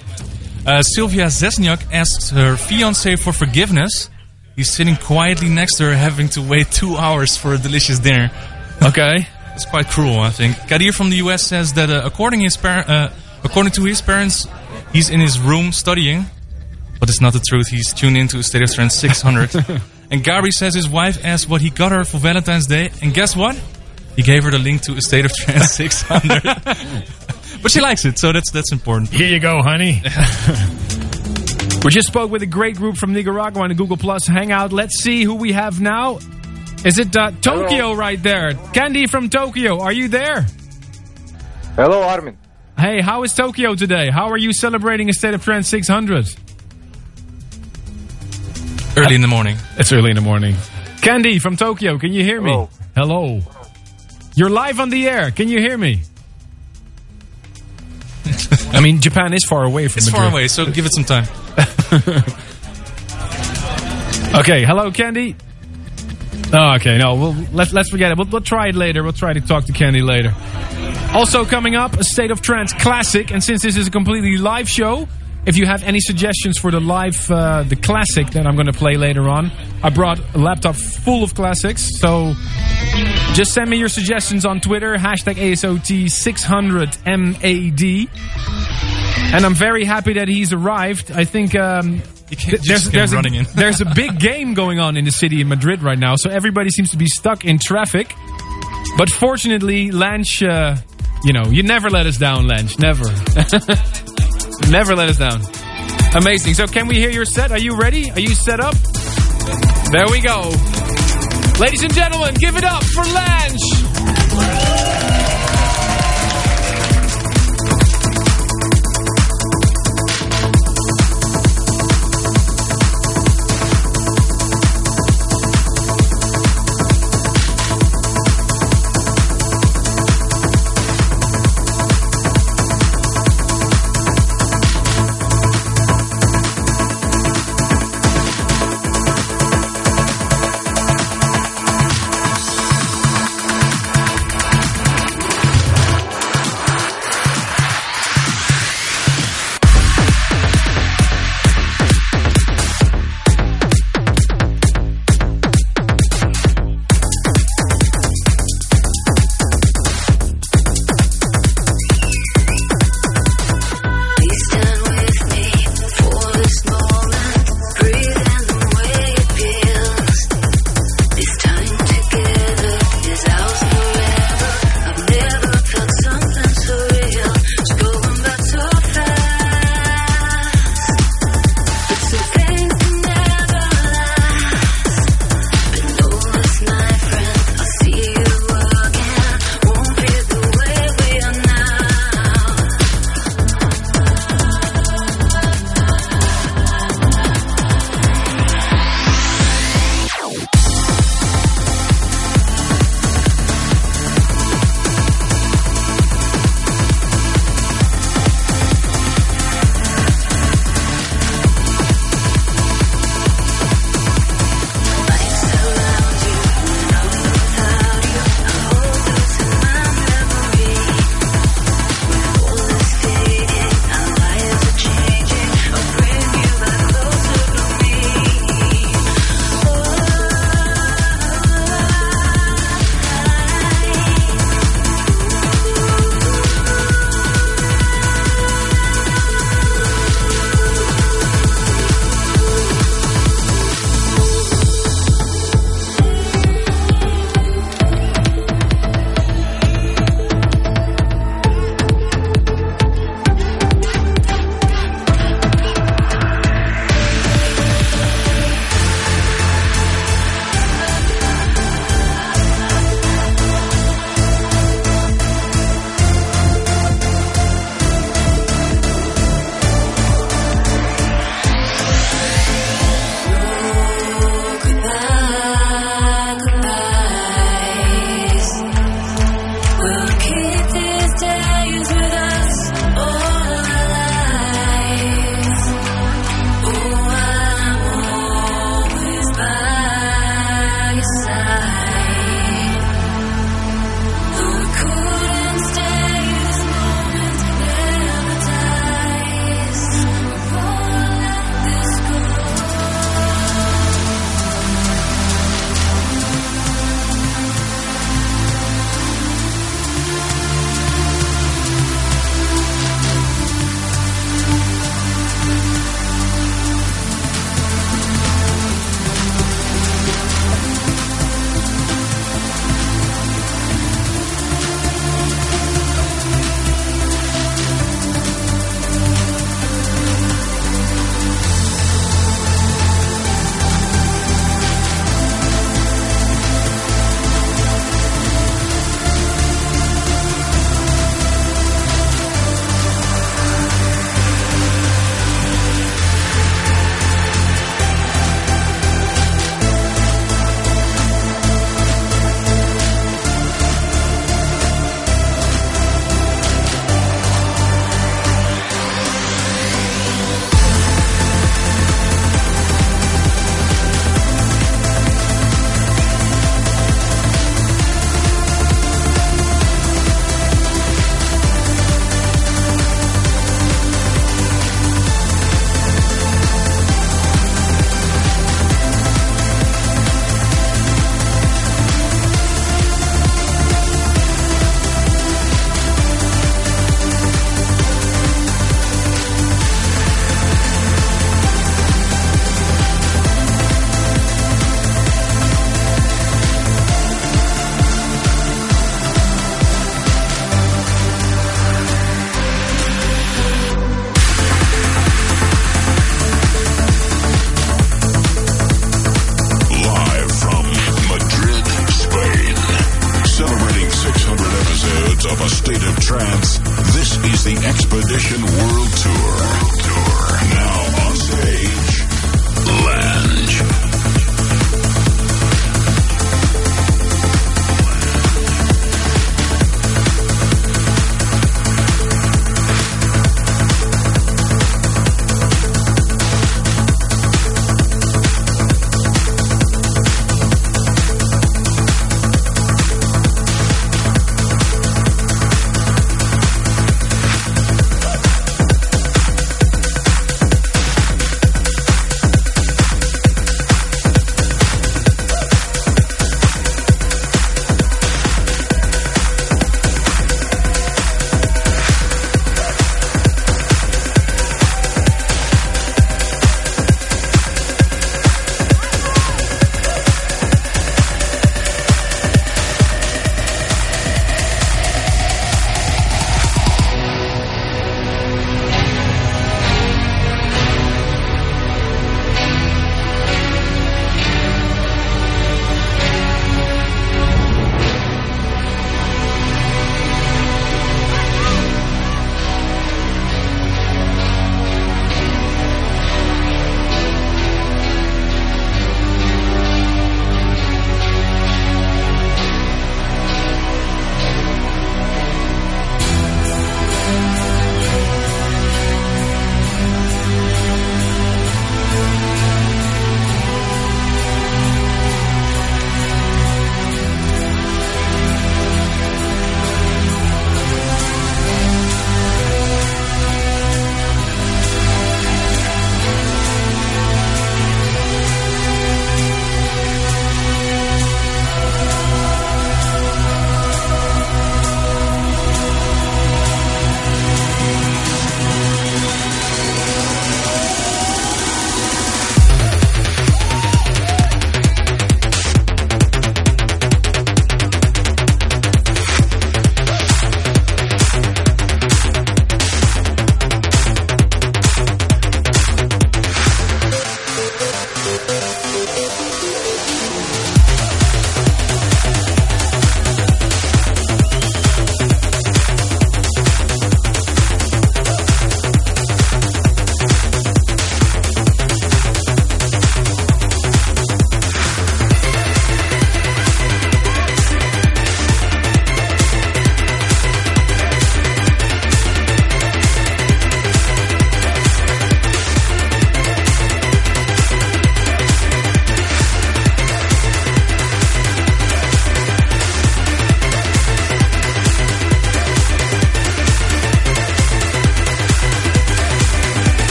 Uh, Sylvia Zesniak asks her fiance for forgiveness. He's sitting quietly next to her, having to wait two hours for a delicious dinner. Okay. It's quite cruel, I think. Kadir from the US says that uh, according his par- uh, according to his parents, he's in his room studying, but it's not the truth. He's tuned into a State of Trance 600. and Gary says his wife asked what he got her for Valentine's Day, and guess what? He gave her the link to a State of Trance 600. but she likes it, so that's that's important. Here you go, honey. we just spoke with a great group from Nicaragua on the Google Plus Hangout. Let's see who we have now. Is it uh, Tokyo right there? Candy from Tokyo, are you there? Hello, Armin. Hey, how is Tokyo today? How are you celebrating a State of Trance 600? Early in the morning. It's early in the morning. Candy from Tokyo, can you hear me? Hello. You're live on the air. Can you hear me? I mean, Japan is far away from It's Madrid. far away, so give it some time. Okay, hello, Candy. Oh, okay, no, we'll, let's let's forget it. We'll, we'll try it later. We'll try to talk to Candy later. Also coming up, a State of Trance classic, and since this is a completely live show, if you have any suggestions for the live, uh, the classic that I'm going to play later on, I brought a laptop full of classics, so just send me your suggestions on Twitter, hashtag ASOT600MAD. And I'm very happy that he's arrived. I think um, th- just came running a, in. there's a big game going on in the city in Madrid right now, so everybody seems to be stuck in traffic. But fortunately, Lange, uh, you know, you never let us down, Lange. Never. never let us down. Amazing. So, can we hear your set? Are you ready? Are you set up? There we go. Ladies and gentlemen, give it up for Lange.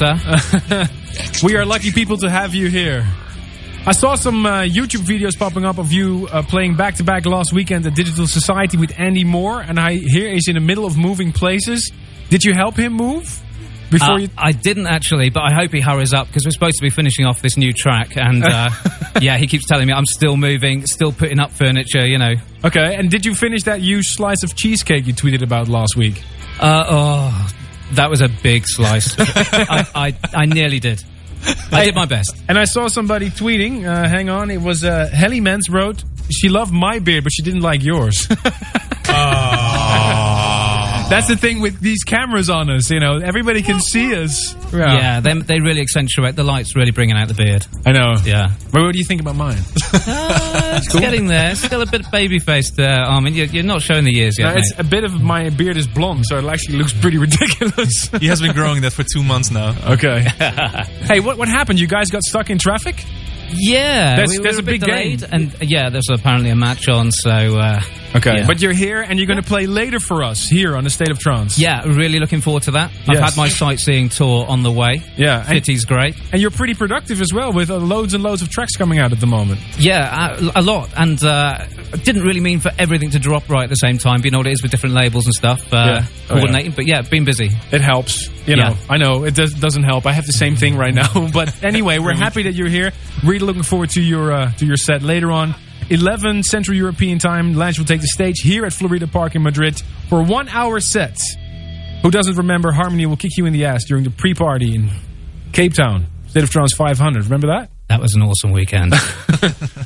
Sir. we are lucky people to have you here. I saw some uh, YouTube videos popping up of you uh, playing back to back last weekend at Digital Society with Andy Moore, and I hear he's in the middle of moving places. Did you help him move? Before Uh, you. I didn't actually, but I hope he hurries up because we're supposed to be finishing off this new track. And uh, yeah, he keeps telling me I'm still moving, still putting up furniture, you know. Okay, and did you finish that huge slice of cheesecake you tweeted about last week? Uh, oh, that was a big slice. I, I, I nearly did. I did my best. And I saw somebody tweeting, uh, hang on, it was uh, Helly Mens wrote, she loved my beard, but she didn't like yours. That's the thing with these cameras on us, you know, everybody can see us. Yeah, they, they really accentuate the lights, really bringing out the beard. I know. Yeah. But what do you think about mine? Uh, it's getting there. Still a bit baby faced there, Armin. You're, you're not showing the years No, yet. it's a bit of my beard is blonde, so it actually looks pretty ridiculous. He has been growing that for two months now. Okay. hey, what what happened? You guys got stuck in traffic? Yeah, There's- we there's a big delayed, game. and uh, yeah, there's apparently a match on. So uh, Okay. yeah. But you're here and you're going to play later for us here on the State of Trance. yeah, really looking forward to that. I've had my sightseeing tour on the way. Yeah. City's great. and you're pretty productive as well with uh, loads and loads of tracks coming out at the moment. Yeah, a, a lot, and uh, didn't really mean for everything to drop right at the same time. But you know what it is with different labels and stuff, uh, Yeah. Oh, coordinating. But yeah, been busy. It helps. You know, Yeah. I know it does, doesn't help. I have the same thing right now. but anyway, we're happy that you're here. Really looking forward to your uh, to your set later on. 11 Central European time. Lange will take the stage here at Florida Park in Madrid for one hour set. Who doesn't remember Harmony will kick you in the ass during the pre party in Cape Town? State of Trance 500. Remember that? That was an awesome weekend.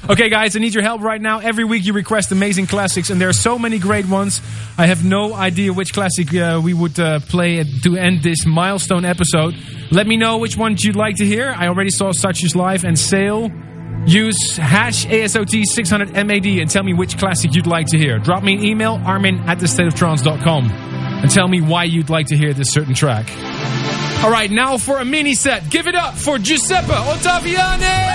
Okay, guys, I need your help right now. Every week you request amazing classics, and there are so many great ones. I have no idea which classic uh, we would uh, play to end this milestone episode. Let me know which ones you'd like to hear. I already saw Such Is Life and Sail. Use hash ASOT600MAD and tell me which classic you'd like to hear. Drop me an email, armin at thestateoftrance.com, and tell me why you'd like to hear this certain track. All right, now for a mini set. Give it up for Giuseppe Ottaviani!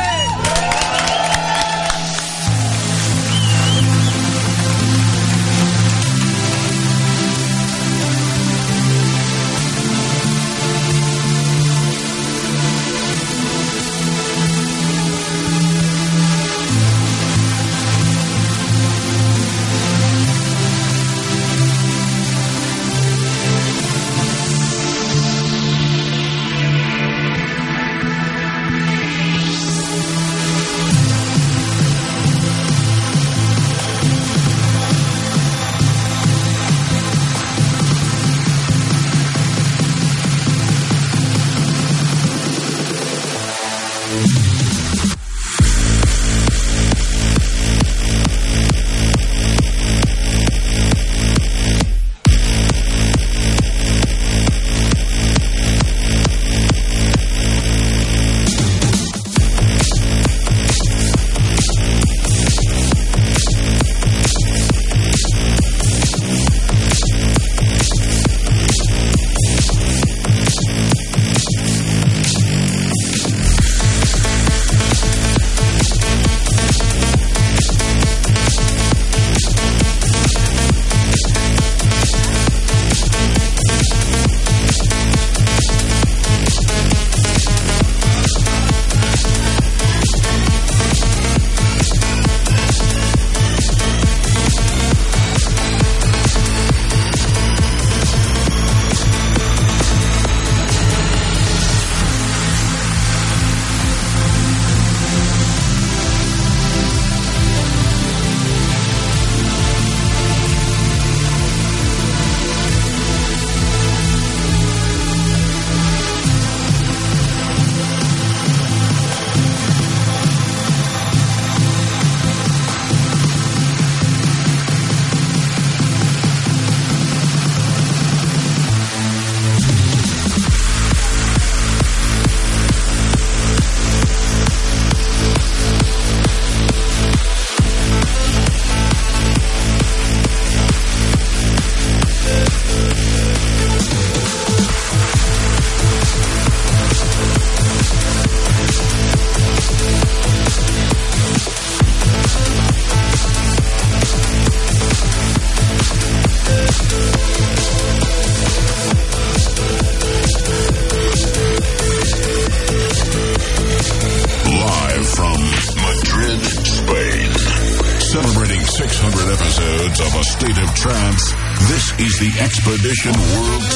Expedition World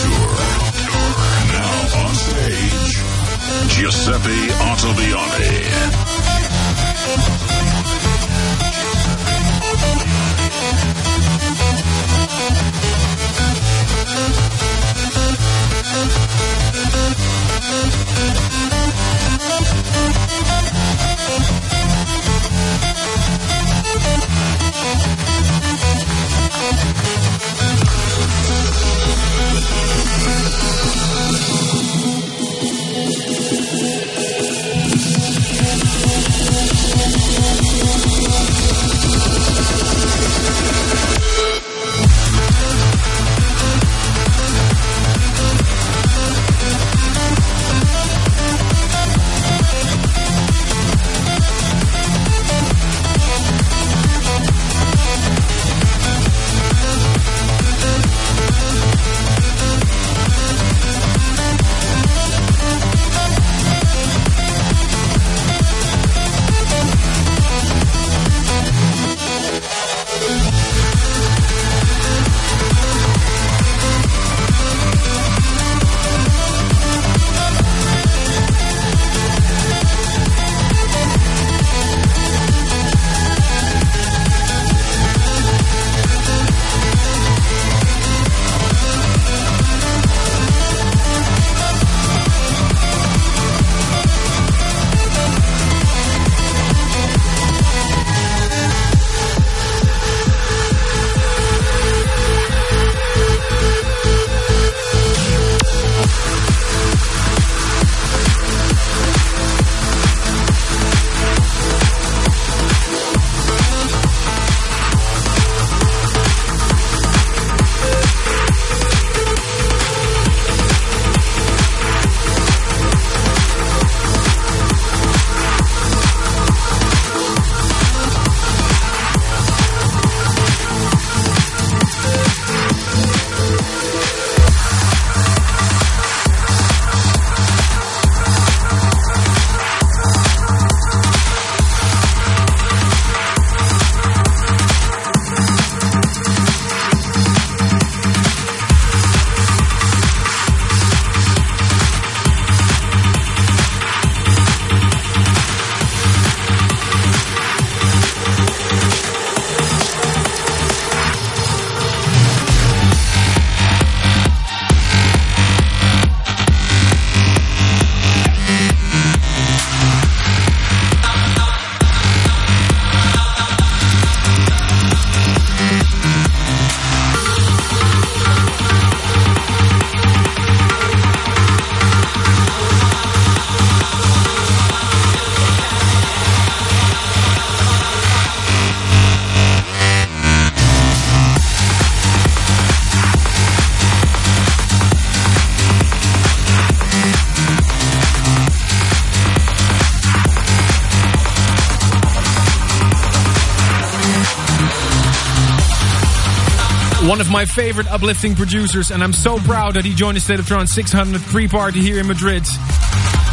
One of my favorite uplifting producers, and I'm so proud that he joined the State of Trance 600 pre-party here in Madrid.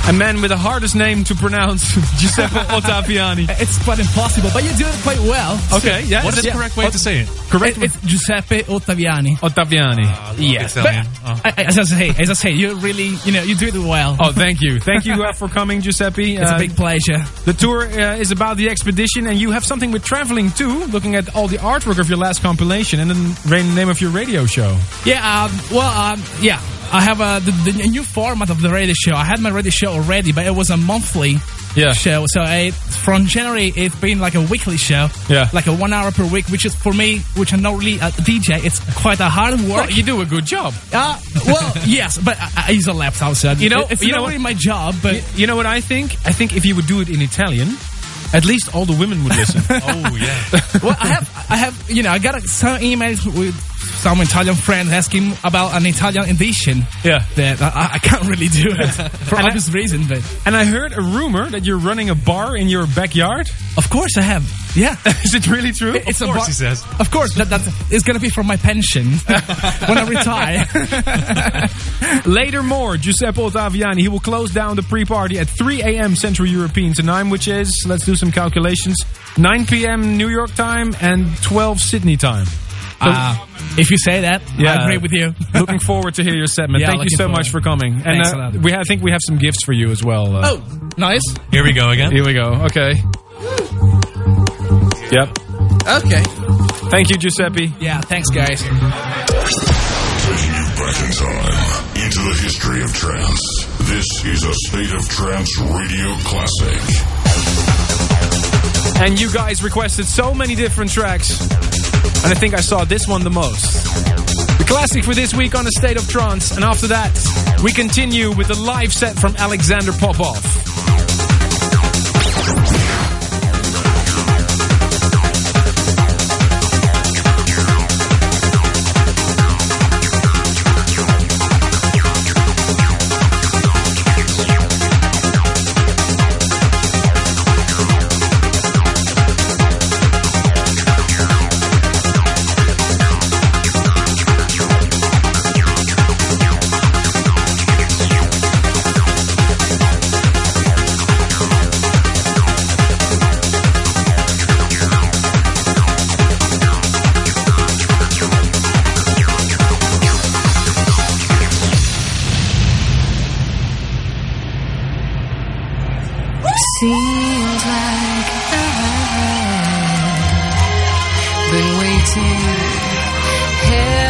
A man with the hardest name to pronounce, Giuseppe Ottaviani. It's quite impossible, but you do it quite well. Okay, yeah. What's the yeah. correct way to say it? Correct. It- it's Giuseppe Ottaviani. Ottaviani. yes, Italian. but I- I- as I say, as I say, you really, you know, you do it well. Oh, thank you. Thank you uh, for coming, Giuseppe. It's Uh, a big pleasure. The tour uh, is about the expedition, and you have something with traveling too, looking at all the artwork of your last compilation and the name of your radio show. Yeah, um, well, um, yeah, I have uh, the, the new format of the radio show. I had my radio show already, but it was a monthly Yeah. show. So I, from January, it's been like a weekly show. Yeah. Like a one hour per week, which is for me, which I'm not really a DJ, it's quite a hard work. Well, you do a good job. Uh, well, yes, but I, I use a laptop, so You know- it's you not know what- really my job, but Y- you know what I think? I think if you would do it in Italian, at least all the women would listen. oh yeah. well, I have, I have, you know, I got some emails with some Italian friends asking about an Italian edition. Yeah. That I, I can't really do it for And I- obvious reasons, but and I heard a rumor that you're running a bar in your backyard. of course I have. Yeah. Is it really true? It's Of a course, bar- he says. Of course, that, that is going to be for my pension when I retire. Later, more Giuseppe Ottaviani. He will close down the pre-party at 3 a.m. Central European time, which is let's do some calculations: 9 p.m. New York time and 12 Sydney time. Uh, if you say that, I agree with you. looking forward to hear your set, man. Yeah, Thank you so forward. much for coming. And uh, a lot. we I think we have some gifts for you as well. Uh, Oh, nice. Here we go again. Here we go. Okay. Yep. Okay. Thank you, Giuseppe. Yeah, thanks, guys. Taking you back in time into the history of trance. This is a State of Trance radio classic. And you guys requested so many different tracks. And I think I saw this one the most. The classic for this week on the State of Trance. And after that, we continue with the live set from Alexander Popov. Seems like I've been waiting, held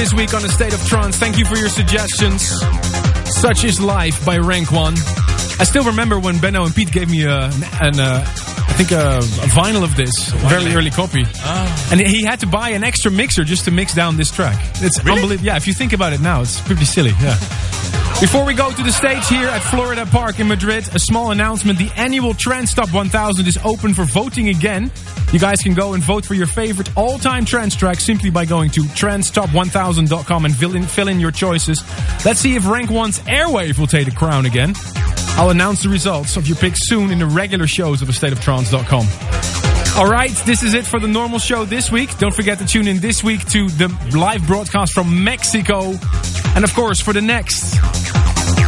this week on the State of Trance. Thank you for your suggestions. Such is Life by Rank One. I still remember when Benno and Piet gave me a, an, uh, I think a, a vinyl of this, a very early copy. And he had to buy an extra mixer just to mix down this track. It's unbelievable. Yeah, if you think about it now, it's pretty silly. Yeah. Before we go to the stage here at Florida Park in Madrid, a small announcement. The annual Trance Top 1000 is open for voting again. You guys can go and vote for your favorite all-time trance track simply by going to trancetop1000.com and fill in, fill in your choices. Let's see if Rank 1's Airwave will take the crown again. I'll announce the results of your picks soon in the regular shows of astateoftrance.com. All right, this is it for the normal show this week. Don't forget to tune in this week to the live broadcast from Mexico. And of course, for the next,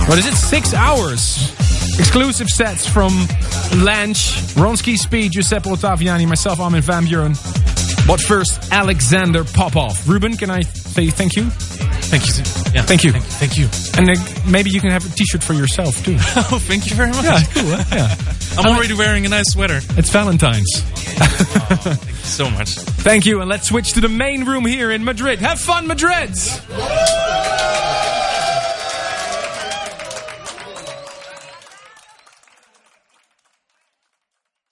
what is it, six hours? Exclusive sets from Lange, Ronski Speed, Giuseppe Ottaviani, myself, Armin Van Buuren. But first, Alexander Popov. Ruben, can I say thank you? Thank you. Yeah. Thank you. Thank you. And uh, maybe you can have a t-shirt for yourself too. oh, thank you very much. Yeah, cool, huh? Yeah. I'm already wearing a nice sweater. It's Valentine's. Thank you so much. Thank you, and let's switch to the main room here in Madrid. Have fun, Madrid!